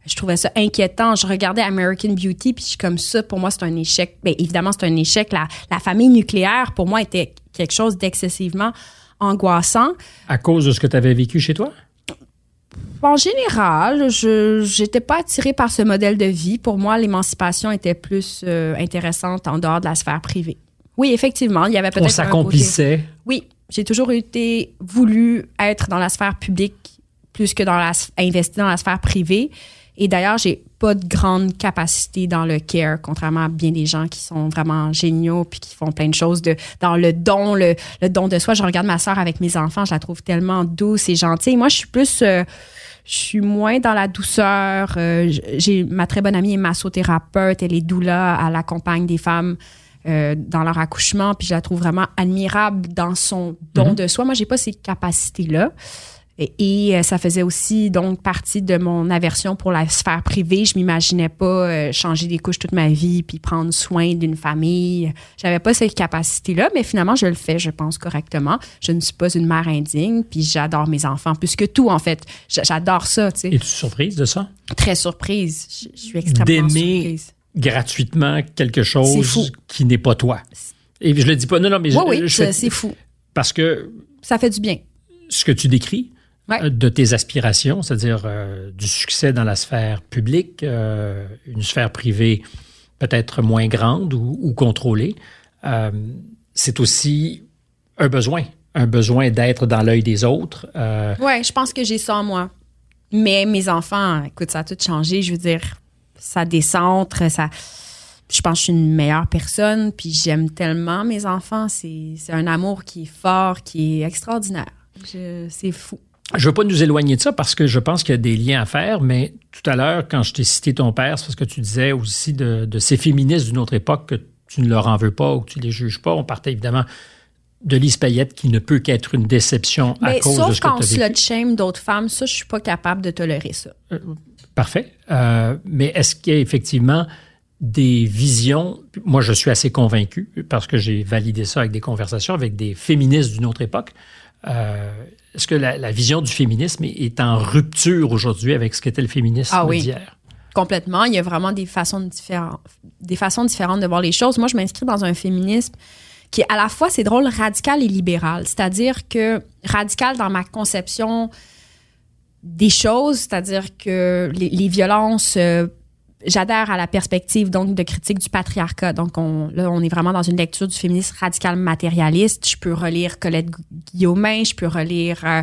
Je trouvais ça inquiétant. Je regardais American Beauty, puis je suis comme ça, pour moi, c'est un échec. Bien, évidemment, c'est un échec. La, la famille nucléaire, pour moi, était quelque chose d'excessivement angoissant. À cause de ce que tu avais vécu chez toi? En général, je j'étais pas attirée par ce modèle de vie. Pour moi, l'émancipation était plus euh, intéressante en dehors de la sphère privée. Oui, effectivement, il y avait On peut-être côté- s'accomplissait. Oui, j'ai toujours été voulu être dans la sphère publique plus que dans la s- investi dans la sphère privée. Et d'ailleurs, j'ai pas de grande capacité dans le care, contrairement à bien des gens qui sont vraiment géniaux puis qui font plein de choses de, dans le don, le, le don de soi. Je regarde ma sœur avec mes enfants, je la trouve tellement douce et gentille. Moi, je suis plus, euh, je suis moins dans la douceur. Euh, j'ai ma très bonne amie est massothérapeute, elle est doula, elle accompagne des femmes euh, dans leur accouchement, puis je la trouve vraiment admirable dans son don Mhm. de soi. Moi, j'ai pas ces capacités-là. Et, euh, ça faisait aussi donc partie de mon aversion pour la sphère privée. Je m'imaginais pas euh, changer des couches toute ma vie puis prendre soin d'une famille. J'avais pas cette capacité-là, mais finalement, je le fais, je pense, correctement. Je ne suis pas une mère indigne, puis j'adore mes enfants plus que tout, en fait. J'adore ça, tu sais. Es-tu surprise de ça? Très surprise. Je, suis extrêmement surprise. Gratuitement quelque chose qui n'est pas toi. Et je le dis pas, non, non, mais oui, oui, c'est fou. Parce que... Ça fait du bien. Ce que tu décris, euh, de tes aspirations, c'est-à-dire euh, du succès dans la sphère publique, euh, une sphère privée peut-être moins grande ou, contrôlée. c'est aussi un besoin, un besoin d'être dans l'œil des autres. oui, je pense que j'ai ça en moi. Mais mes enfants, écoute, ça a tout changé. Je veux dire, ça décentre, ça. Je pense que je suis une meilleure personne, puis j'aime tellement mes enfants. C'est un amour qui est fort, qui est extraordinaire. C'est fou. Je ne veux pas nous éloigner de ça parce que je pense qu'il y a des liens à faire, mais tout à l'heure, quand je t'ai cité ton père, c'est parce que tu disais aussi de, ces féministes d'une autre époque que tu ne leur en veux pas ou que tu ne les juges pas. On partait évidemment de Lise Payette qui ne peut qu'être une déception à cause de ce que tu as shame d'autres femmes, ça, je suis pas capable de tolérer ça. Euh, parfait. Euh, mais est-ce qu'il y a effectivement des visions, moi je suis assez convaincu parce que j'ai validé ça avec des conversations avec des féministes d'une autre époque, euh, est-ce que la, vision du féminisme est, en rupture aujourd'hui avec ce qu'était le féminisme ah, oui. Complètement. Il y a vraiment des façons, différentes, des façons différentes de voir les choses. Moi, je m'inscris dans un féminisme qui est à la fois, c'est drôle, radical et libéral. C'est-à-dire que radical dans ma conception des choses, c'est-à-dire que les, violences euh, j'adhère à la perspective donc de critique du patriarcat. Donc on, là, on est vraiment dans une lecture du féminisme radical matérialiste. Je peux relire Colette Guillaumin, je peux relire euh,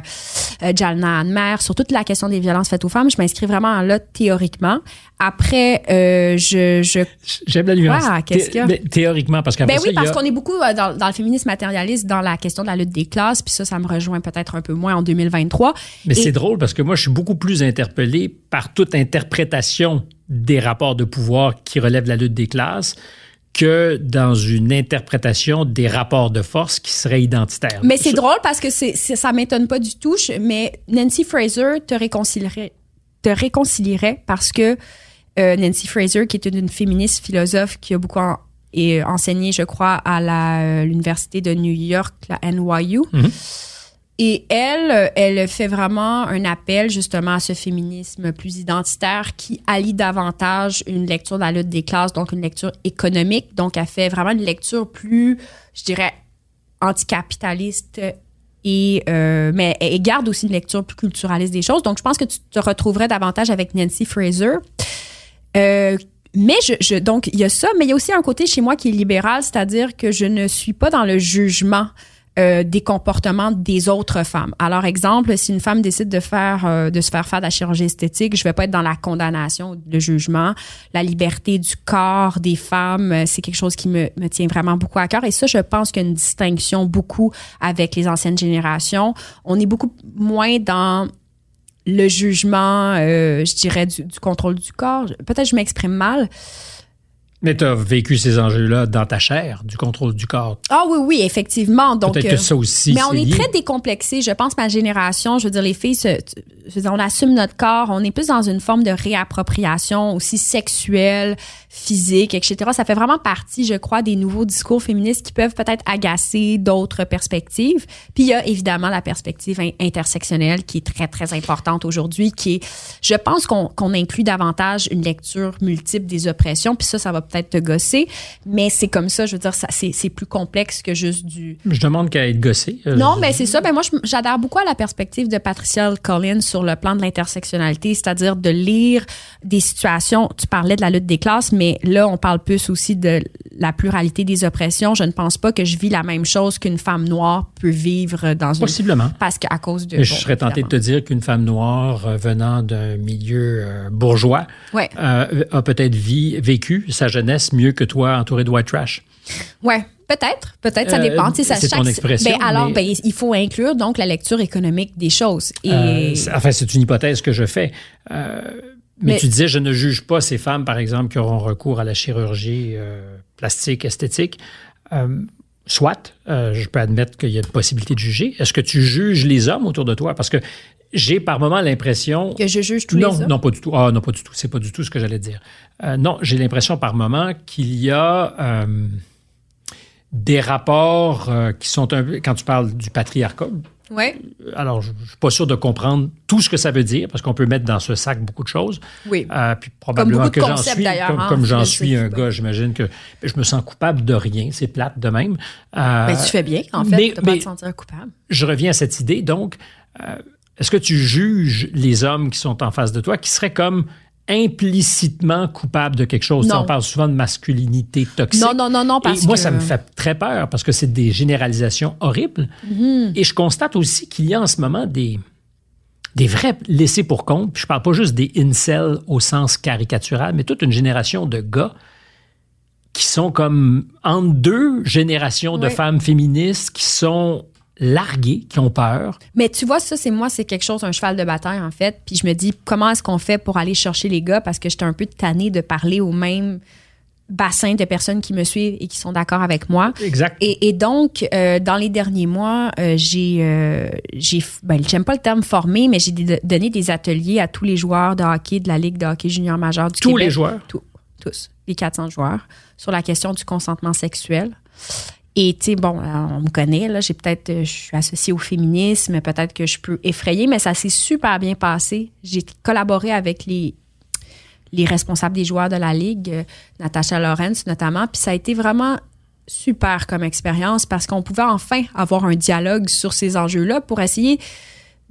euh Jalna Anmer sur toute la question des violences faites aux femmes. Je m'inscris vraiment là théoriquement. Après, euh, je, je j'aime la nuance. qu'est-ce que théoriquement parce qu'après ben oui, parce qu'on est beaucoup euh, dans, dans, le féminisme matérialiste dans la question de la lutte des classes. Puis ça, ça me rejoint peut-être un peu moins en 2023. Mais c'est drôle parce que moi, je suis beaucoup plus interpellé par toute interprétation des rapports de pouvoir qui relèvent de la lutte des classes que dans une interprétation des rapports de force qui seraient identitaires. Mais c'est drôle parce que c'est, ça m'étonne pas du tout, mais Nancy Fraser te réconcilierait, te réconcilierait parce que euh, Nancy Fraser, qui est une, féministe philosophe qui a beaucoup et enseigné, je crois, à euh, l'université de New York, la NYU, mm-hmm. Et elle, elle fait vraiment un appel justement à ce féminisme plus identitaire qui allie davantage une lecture de la lutte des classes, donc une lecture économique. Donc, elle fait vraiment une lecture plus, je dirais, anticapitaliste et euh, mais elle garde aussi une lecture plus culturaliste des choses. Donc, je pense que tu te retrouverais davantage avec Nancy Fraser. Euh, mais je, je, donc il y a ça, mais il y a aussi un côté chez moi qui est libéral, c'est-à-dire que je ne suis pas dans le jugement euh, des comportements des autres femmes. Alors, exemple, si une femme décide de faire, euh, de se faire faire de la chirurgie esthétique, je vais pas être dans la condamnation, le jugement. La liberté du corps des femmes, euh, c'est quelque chose qui me, me tient vraiment beaucoup à cœur. Et ça, je pense qu'il y a une distinction beaucoup avec les anciennes générations. On est beaucoup moins dans le jugement, je dirais, du, du contrôle du corps. Peut-être je m'exprime mal. Mais tu as vécu ces enjeux-là dans ta chair, du contrôle du corps. Ah oui, oui, effectivement. Donc, Peut-être que euh, ça aussi. Mais on est très décomplexé. Je pense ma génération, je veux dire, les filles, je veux dire, on assume notre corps. On est plus dans une forme de réappropriation aussi sexuelle, physique, etc. Ça fait vraiment partie, je crois, des nouveaux discours féministes qui peuvent peut-être agacer d'autres perspectives. Puis il y a évidemment la perspective intersectionnelle qui est très, très importante aujourd'hui, qui est, je pense qu'on inclut davantage une lecture multiple des oppressions. Puis ça, ça va peut-être te gosser, mais c'est comme ça, je veux dire, c'est plus complexe que juste du... Je demande qu'à être gossé. Euh, non, mais c'est ça. Ben moi, j'adhère beaucoup à la perspective de Patricia Collins sur le plan de l'intersectionnalité, c'est-à-dire de lire des situations, tu parlais de la lutte des classes, mais là, on parle plus aussi de la pluralité des oppressions. Je ne pense pas que je vis la même chose qu'une femme noire peut vivre dans une... Possiblement. Parce qu'à cause de... je serais tenté de te dire qu'une femme noire euh, venant d'un milieu euh, bourgeois a peut-être vécu sa jeunesse mieux que toi entouré de white trash? Ouais, peut-être, peut-être, ça euh, dépend. c'est ton expression. Ben, alors, ben, il faut inclure donc la lecture économique des choses. Et... Euh, enfin, c'est une hypothèse que je fais. Euh, mais, tu disais, je ne juge pas ces femmes, par exemple, qui auront recours à la chirurgie plastique, esthétique. soit, je peux admettre qu'il y a une possibilité de juger. Est-ce que tu juges les hommes autour de toi? Parce que j'ai par moment l'impression Que je juge tous non, les hommes. non, pas du tout. Ah, non, pas du tout. C'est pas du tout ce que j'allais dire. Euh, non, j'ai l'impression par moment qu'il y a euh, des rapports euh, qui sont un peu. Quand tu parles du patriarcat, Ouais. alors je, je suis pas sûr de comprendre tout ce que ça veut dire parce qu'on peut mettre dans ce sac beaucoup de choses. Oui. Puis probablement de que j'en suis, comme, hein, comme j'en je suis un pas. gars, j'imagine que je me sens coupable de rien. C'est plate de même. Euh, Ben, tu fais bien, en fait, mais- de pas mais- te sentir coupable. je reviens à cette idée. Donc, est-ce que tu juges les hommes qui sont en face de toi qui seraient comme implicitement coupables de quelque chose? On parle souvent de masculinité toxique. Non, non, non, non, parce Et moi, que- ça me fait très peur parce que c'est des généralisations horribles. Mhm. Et je constate aussi qu'il y a en ce moment des, des vrais laissés pour compte. Puis je parle pas juste des incels au sens caricatural, mais toute une génération de gars qui sont comme entre deux générations de femmes féministes qui sont larguées, qui ont peur. Mais tu vois, ça, c'est moi, c'est quelque chose, un cheval de bataille, en fait. Puis je me dis, comment est-ce qu'on fait pour aller chercher les gars? Parce que j'étais un peu tannée de parler au même bassin de personnes qui me suivent et qui sont d'accord avec moi. Exact. Et, et donc, euh, dans les derniers mois, euh, j'ai, euh, j'ai, ben, j'aime pas le terme formé, mais j'ai donné des ateliers à tous les joueurs de hockey de la Ligue de hockey junior majeur du Tous Québec. les joueurs? Tous, tous, les 400 joueurs, sur la question du consentement sexuel. Et tu sais, bon, euh, on me connaît, là, j'ai peut-être, euh, je suis associée au féminisme, peut-être que je peux effrayer, mais ça s'est super bien passé. J'ai collaboré avec les, les responsables des joueurs de la Ligue, euh, Natacha Lawrence notamment, puis ça a été vraiment super comme expérience parce qu'on pouvait enfin avoir un dialogue sur ces enjeux-là pour essayer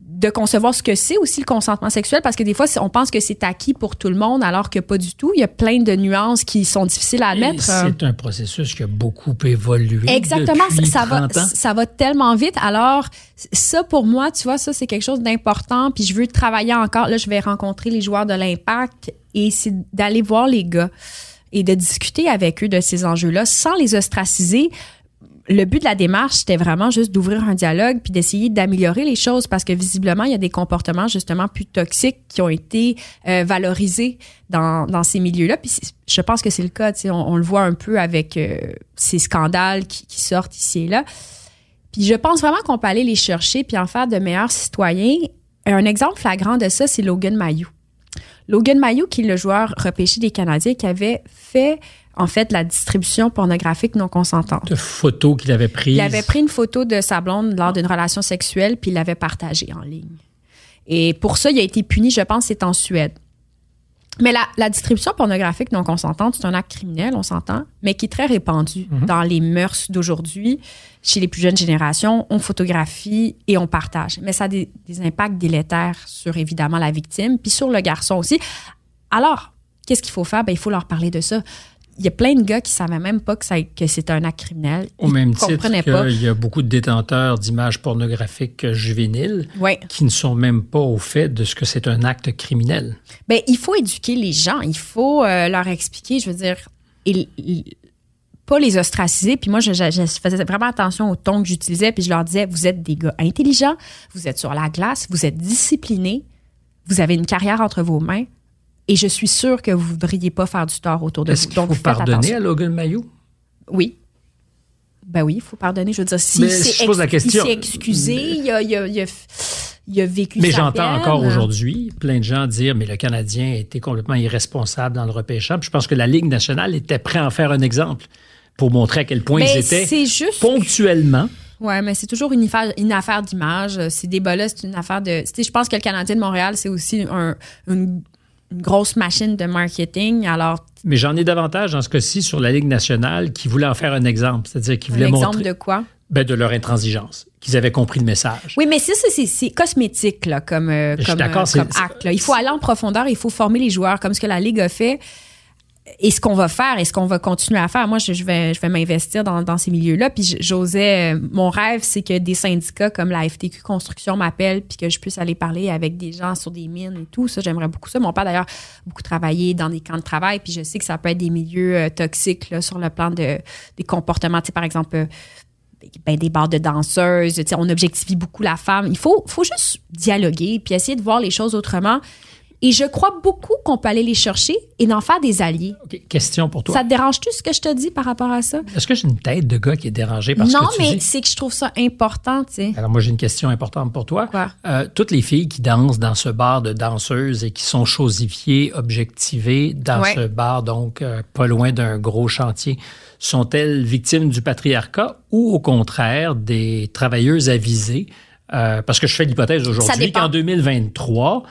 de concevoir ce que c'est aussi le consentement sexuel parce que des fois on pense que c'est acquis pour tout le monde alors que pas du tout. Il y a plein de nuances qui sont difficiles à. Euh, C'est un processus qui a beaucoup évolué. Exactement, depuis ça va, 30 ans. ça va tellement vite. Alors, ça pour moi, tu vois, ça c'est quelque chose d'important. Puis je veux travailler encore. Là, je vais rencontrer les joueurs de l'Impact et c'est d'aller voir les gars et de discuter avec eux de ces enjeux-là sans les ostraciser. Le but de la démarche, c'était vraiment juste d'ouvrir un dialogue puis d'essayer d'améliorer les choses parce que visiblement, il y a des comportements justement plus toxiques qui ont été euh, valorisés dans, dans ces milieux-là. Puis je pense que c'est le cas. On, on le voit un peu avec euh, ces scandales qui, qui sortent ici et là. Puis je pense vraiment qu'on peut aller les chercher puis en faire de meilleurs citoyens. Un exemple flagrant de ça, c'est Logan Mayou. Logan Mayou, qui est le joueur repêché des Canadiens, qui avait fait en fait la distribution pornographique non consentante. De photos qu'il avait prises. Il avait pris une photo de sa blonde lors d'une relation sexuelle puis il l'avait partagée en ligne. Et pour ça, il a été puni, je pense, c'est en Suède. Mais la, la distribution pornographique non consentante, c'est un acte criminel, on s'entend, mais qui est très répandu dans les mœurs d'aujourd'hui. Chez les plus jeunes générations, on photographie et on partage. Mais ça a des, des impacts délétères sur, évidemment, la victime, puis sur le garçon aussi. Alors, qu'est-ce qu'il faut faire? Ben, il faut leur parler de ça. Il y a plein de gars qui ne savaient même pas que, que c'était un acte criminel. Au même titre qu'il y a beaucoup de détenteurs d'images pornographiques juvéniles Ouais. qui ne sont même pas au fait de ce que c'est un acte criminel. Ben, il faut éduquer les gens. Il faut euh, leur expliquer, je veux dire, il- il- pas les ostraciser. Puis moi, je, je- je faisais vraiment attention au ton que j'utilisais. Puis je leur disais, vous êtes des gars intelligents, vous êtes sur la glace, vous êtes disciplinés, vous avez une carrière entre vos mains. Et je suis sûre que vous ne voudriez pas faire du tort autour de Est-ce vous. faites pardonner attention. à Logan Mayou? Oui. Ben oui, il faut pardonner. Je veux dire, si il s'est excusé, il a, il a- il a- il a vécu Mais j'entends encore aujourd'hui plein de gens dire mais le Canadien a été complètement irresponsable dans le repêchage. Je pense que la Ligue nationale était prête à en faire un exemple pour montrer à quel point Mais ils étaient juste ponctuellement. Ouais, mais c'est toujours une affaire, une affaire d'image. Ces débats-là, c'est une affaire de. Je pense que le Canadien de Montréal, c'est aussi un- une, une grosse machine de marketing. Alors, Mais j'en ai davantage dans ce cas-ci sur la Ligue nationale qui voulait en faire un exemple, c'est-à-dire qui un voulait exemple montrer de quoi? ben, de leur intransigeance, qu'ils avaient compris le message. Oui, mais ça, c'est- cosmétique là, comme, euh, comme, euh, comme acte. là. Il faut aller en profondeur, il faut former les joueurs, comme ce que la Ligue a fait. Et ce qu'on va faire et ce qu'on va continuer à faire. Moi, je, vais, je vais m'investir dans, dans ces milieux-là. Puis j'osais. euh, Mon rêve, c'est que des syndicats comme la FTQ Construction m'appellent puis que je puisse aller parler avec des gens sur des mines et tout. Ça, j'aimerais beaucoup ça. Mon père, d'ailleurs, beaucoup travaillé dans des camps de travail. Puis je sais que ça peut être des milieux euh, toxiques là, sur le plan de, des comportements. Tu sais, par exemple, euh, ben, des bars de danseuses. Tu sais, on objectifie beaucoup la femme. Il faut, faut juste dialoguer puis essayer de voir les choses autrement. Et je crois beaucoup qu'on peut aller les chercher et d'en faire des alliés. Question pour toi. Ça te dérange-tu ce que je te dis par rapport à ça? Est-ce que j'ai une tête de gars qui est dérangé par non, ce que tu mais c'est que je trouve ça important, tu sais. Alors moi, j'ai une question importante pour toi. Quoi? Euh, toutes les filles qui dansent dans ce bar de danseuses et qui sont chosifiées, objectivées dans Ouais. ce bar, donc euh, pas loin d'un gros chantier, sont-elles victimes du patriarcat ou au contraire des travailleuses avisées? Euh, parce que je fais l'hypothèse aujourd'hui qu'en 2023,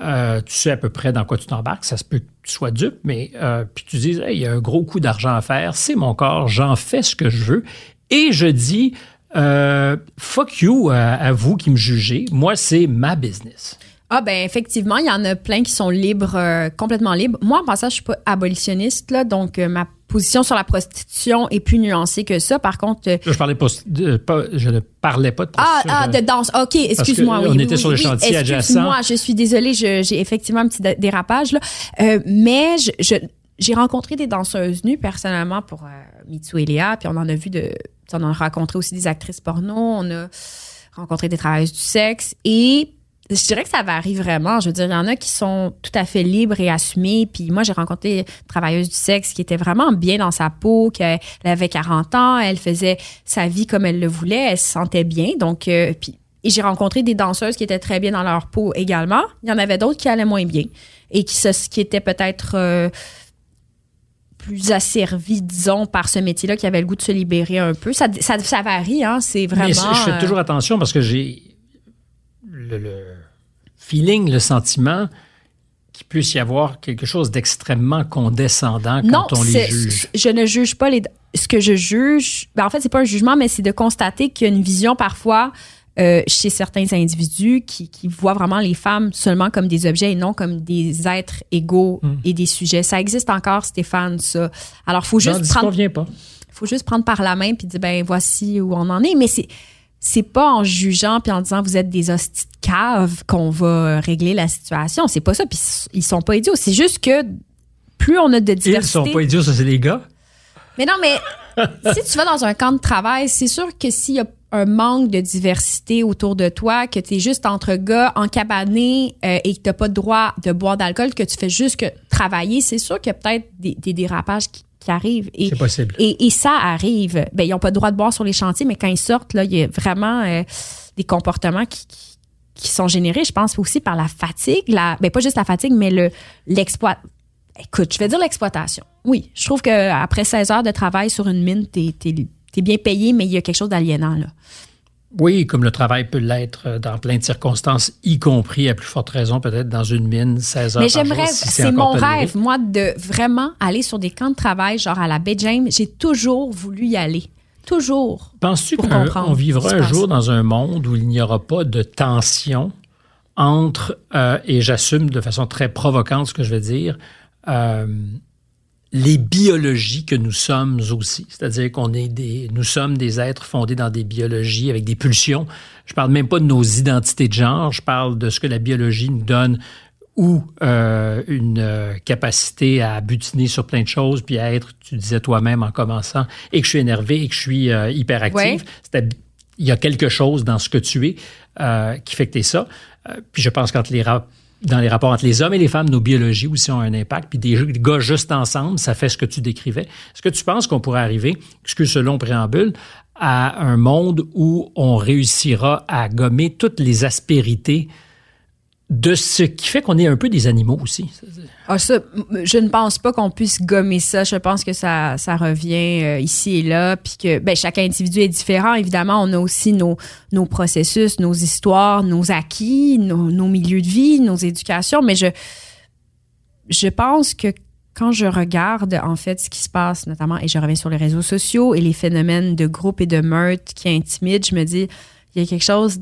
euh, tu sais à peu près dans quoi tu t'embarques, ça se peut que tu sois dupe, mais euh, puis tu dis, Hey, il y a un gros coup d'argent à faire, c'est mon corps, j'en fais ce que je veux. Et je dis, euh, fuck you à, vous qui me jugez, moi c'est ma business. Ah ben effectivement, il y en a plein qui sont libres, complètement libres. Moi, en passant, je suis pas abolitionniste, là, donc ma position sur la prostitution est plus nuancée que ça. Par contre, euh, je parlais pas, de- pas- je ne parlais pas de ah, prostitution, ah, de danse. OK, excuse-moi. oui, on oui, était oui, sur le chantier adjacent. Excuse-moi, je suis désolée, j'ai effectivement un petit dé- dérapage. Là. Euh, mais je, je- j'ai rencontré des danseuses nues personnellement pour euh, Mitsu et Léa, puis on en a vu de. On a rencontré aussi des actrices porno, on a rencontré des travailleuses du sexe et je dirais que ça varie vraiment. Je veux dire, il y en a qui sont tout à fait libres et assumées. Puis moi, j'ai rencontré une travailleuse du sexe qui était vraiment bien dans sa peau, qu'elle elle avait 40 ans, elle faisait sa vie comme elle le voulait, elle se sentait bien. Donc, euh, puis et j'ai rencontré des danseuses qui étaient très bien dans leur peau également. Il y en avait d'autres qui allaient moins bien et qui, se, qui étaient peut-être euh, plus asservies, disons, par ce métier-là, qui avaient le goût de se libérer un peu. Ça, ça, ça varie, hein. C'est vraiment. Mais je fais euh, toujours attention parce que j'ai le, le feeling, le sentiment qu'il puisse y avoir quelque chose d'extrêmement condescendant quand non, on les juge. je ne juge pas les. Ce que je juge, ben en fait, c'est pas un jugement, mais c'est de constater qu'il y a une vision parfois euh, chez certains individus qui, qui voient vraiment les femmes seulement comme des objets et non comme des êtres égaux Hmm. et des sujets. Ça existe encore, Stéphane, ça. Alors, faut juste prendre disconviens pas. faut juste prendre par la main puis dire ben voici où on en est mais c'est c'est pas en jugeant puis en disant vous êtes des hosties de cave qu'on va régler la situation c'est pas ça puis ils sont pas idiots c'est juste que plus on a de Ils diversité sont pas idiots, ça c'est les gars. mais non mais si tu vas dans un camp de travail c'est sûr que s'il y a un manque de diversité autour de toi, que tu es juste entre gars encabanés euh, et que tu n'as pas le droit de boire d'alcool, que tu fais juste que travailler, c'est sûr qu'il y a peut-être des, des dérapages qui, qui arrivent. C'est possible. et, et ça arrive. Ben, ils n'ont pas le droit de boire sur les chantiers, mais quand ils sortent, là, il y a vraiment euh, des comportements qui, qui, qui sont générés, je pense, aussi par la fatigue. La, ben, pas juste la fatigue, mais le l'exploit. Écoute, je vais dire l'exploitation. Oui, je trouve qu'après 16 heures de travail sur une mine, t'es es, bien payé, mais il y a quelque chose d'aliénant, là. Oui, comme le travail peut l'être dans plein de circonstances, y compris à plus forte raison peut-être dans une mine 16 heures Mais j'aimerais, si c'est mon rêve, moi, de vraiment aller sur des camps de travail, genre à la baie James. J'ai toujours voulu y aller. Toujours. Penses-tu qu'on vivra un jour dans un monde où il n'y aura pas de tension entre, euh, et j'assume de façon très provocante ce que je vais dire, euh, les biologies que nous sommes aussi. C'est-à-dire qu'on est des, nous sommes des êtres fondés dans des biologies avec des pulsions. Je parle même pas de nos identités de genre, je parle de ce que la biologie nous donne ou euh, une euh, capacité à butiner sur plein de choses, puis à être, tu disais toi-même en commençant, et que je suis énervé et que je suis euh, hyperactive. Ouais. Il y a quelque chose dans ce que tu es euh, qui fait que tu es ça. Puis je pense qu'entre les dans les rapports entre les hommes et les femmes, nos biologies aussi ont un impact. Puis des gars juste ensemble, ça fait ce que tu décrivais. Est-ce que tu penses qu'on pourrait arriver, excuse ce long préambule, à un monde où on réussira à gommer toutes les aspérités de ce qui fait qu'on est un peu des animaux aussi? Ah, ça, je ne pense pas qu'on puisse gommer ça. Je pense que ça, ça revient euh, ici et là, puis que ben, chaque individu est différent. Évidemment, on a aussi nos, nos processus, nos histoires, nos acquis, nos, milieux de vie, nos éducations. Mais je, je pense que quand je regarde en fait ce qui se passe, notamment, et je reviens sur les réseaux sociaux et les phénomènes de groupe et de meurtre qui intimident, je me dis, il y a quelque chose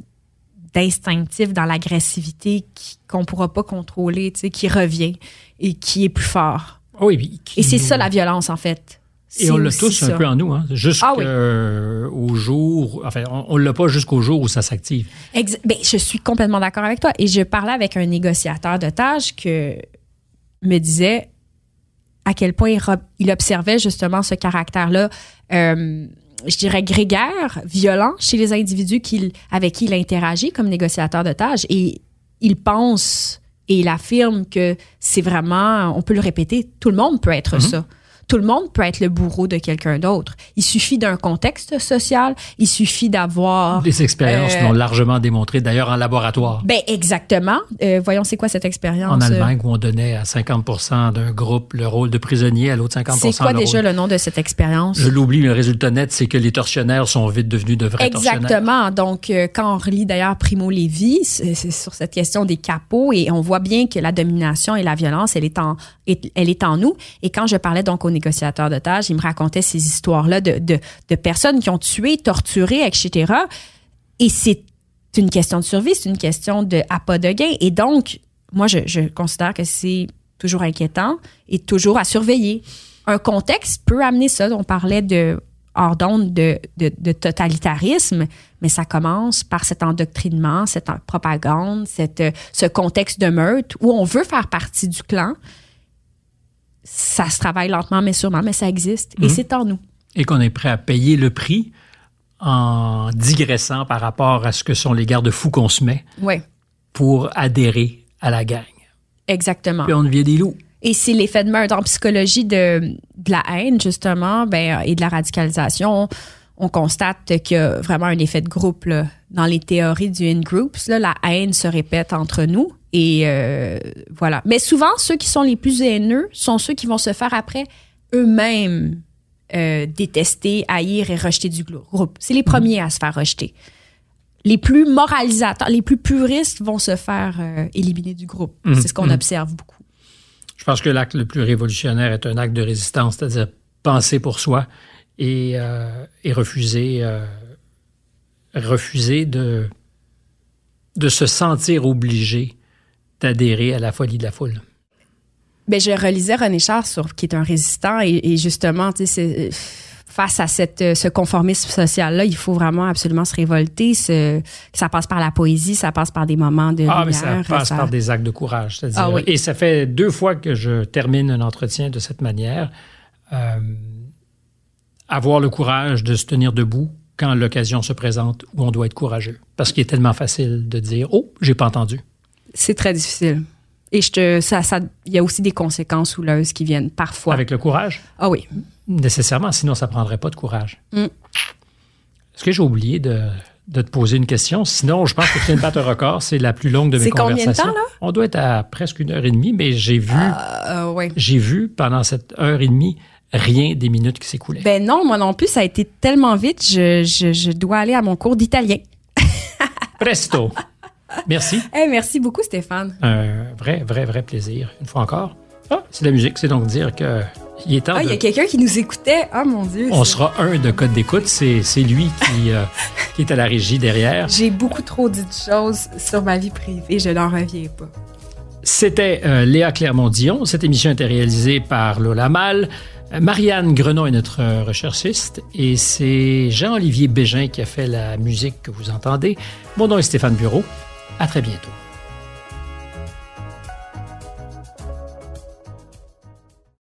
d'instinctif dans l'agressivité qu'on pourra pas contrôler, tu sais, qui revient et qui est plus fort. Oui, puis qui Et c'est ça la violence, en fait. Et on l'a tous ça. un peu en nous, hein? jusqu'au Ah oui. jour. Enfin, on, on l'a pas jusqu'au jour où ça s'active. Ben, je suis complètement d'accord avec toi. Et je parlais avec un négociateur de tâches que me disait à quel point il observait justement ce caractère-là, euh, je dirais grégaire, violent chez les individus avec qui il interagit comme négociateur de tâches. Et il pense Et il affirme que c'est vraiment, on peut le répéter, tout le monde peut être ça tout le monde peut être le bourreau de quelqu'un d'autre. Il suffit d'un contexte social, il suffit d'avoir... Des expériences euh, l'ont largement démontré, d'ailleurs en laboratoire. Ben exactement. Euh, voyons, c'est quoi cette expérience? En Allemagne, où on donnait à 50 d'un groupe le rôle de prisonnier, à l'autre 50 C'est quoi le déjà rôle- le nom de cette expérience? Je l'oublie, mais le résultat net, c'est que les tortionnaires sont vite devenus de vrais tortionnaires. Exactement. Donc, euh, quand on relit d'ailleurs Primo Levi, c'est sur cette question des capots et on voit bien que la domination et la violence, elle est en, elle est en nous. Et quand je parlais donc aux négociateurs d'otages, ils me racontaient ces histoires-là de, de, personnes qui ont tué, torturé, etc. Et c'est une question de survie, c'est une question de à pas de gain. Et donc, moi, je, considère que c'est toujours inquiétant et toujours à surveiller. Un contexte peut amener ça. On parlait de hors d'onde de, de, totalitarisme, mais ça commence par cet endoctrinement, cette propagande, cette, ce contexte de meurtre où on veut faire partie du clan. Ça se travaille lentement, mais sûrement, mais ça existe. Et c'est en nous. Et qu'on est prêt à payer le prix en digressant par rapport à ce que sont les garde-fous qu'on se met pour adhérer à la gang. exactement. Puis on devient des loups. Et c'est l'effet de meurtre en psychologie de, de la haine, justement, ben, et de la radicalisation. On constate qu'il y a vraiment un effet de groupe. là. Dans les théories du in-groups, la haine se répète entre nous. Et euh, voilà. Mais souvent, ceux qui sont les plus haineux sont ceux qui vont se faire après eux-mêmes euh, détester, haïr et rejeter du groupe. C'est les premiers à se faire rejeter. Les plus moralisateurs, les plus puristes vont se faire euh, éliminer du groupe. C'est ce qu'on observe beaucoup. Je pense que l'acte le plus révolutionnaire est un acte de résistance, c'est-à-dire penser pour soi et, euh, et refuser, euh, refuser de, de se sentir obligé d'adhérer à la folie de la foule. Ben, je relisais René Char sur qui est un résistant et, et justement, tu sais, c'est- face à cette, euh, ce conformisme social-là, il faut vraiment absolument se révolter. Ce- ça passe par la poésie, ça passe par des moments de Ah, mais ça lumière. passe ça- par des actes de courage. Ah oui. Et ça fait deux fois que je termine un entretien de cette manière. Euh, avoir le courage de se tenir debout quand l'occasion se présente où on doit être courageux. Parce qu'il est tellement facile de dire Oh, j'ai pas entendu. C'est très difficile. Et je te, ça, ça, il y a aussi des conséquences houleuses qui viennent parfois. Avec le courage, Ah oui. nécessairement, sinon ça prendrait pas de courage. Mm. Est-ce que j'ai oublié de, de te poser une question? Sinon, je pense que tu viens de battre un record. C'est la plus longue de mes C'est combien de conversations. temps, là? On doit être à presque une heure et demie, mais j'ai vu, Euh, ouais. j'ai vu pendant cette heure et demie rien des minutes qui s'écoulaient. Ben non, moi non plus, ça a été tellement vite, je, je, je dois aller à mon cours d'italien. Presto! Merci. Eh, merci beaucoup, Stéphane. Un vrai, vrai, vrai plaisir. Une fois encore. Ah, c'est de la musique. C'est donc dire que il est temps Ah, il de... y a quelqu'un qui nous écoutait. Ah, mon Dieu. On sera un de code d'écoute. C'est lui qui, euh, qui est à la régie derrière. J'ai beaucoup trop dit de choses sur ma vie privée, je n'en reviens pas. C'était euh, Léa Clermont-Dion. Cette émission était réalisée par Lola Mal. Euh, Marianne Grenon est notre recherchiste et c'est Jean-Olivier Bégin qui a fait la musique que vous entendez. Mon nom est Stéphane Bureau. À très bientôt.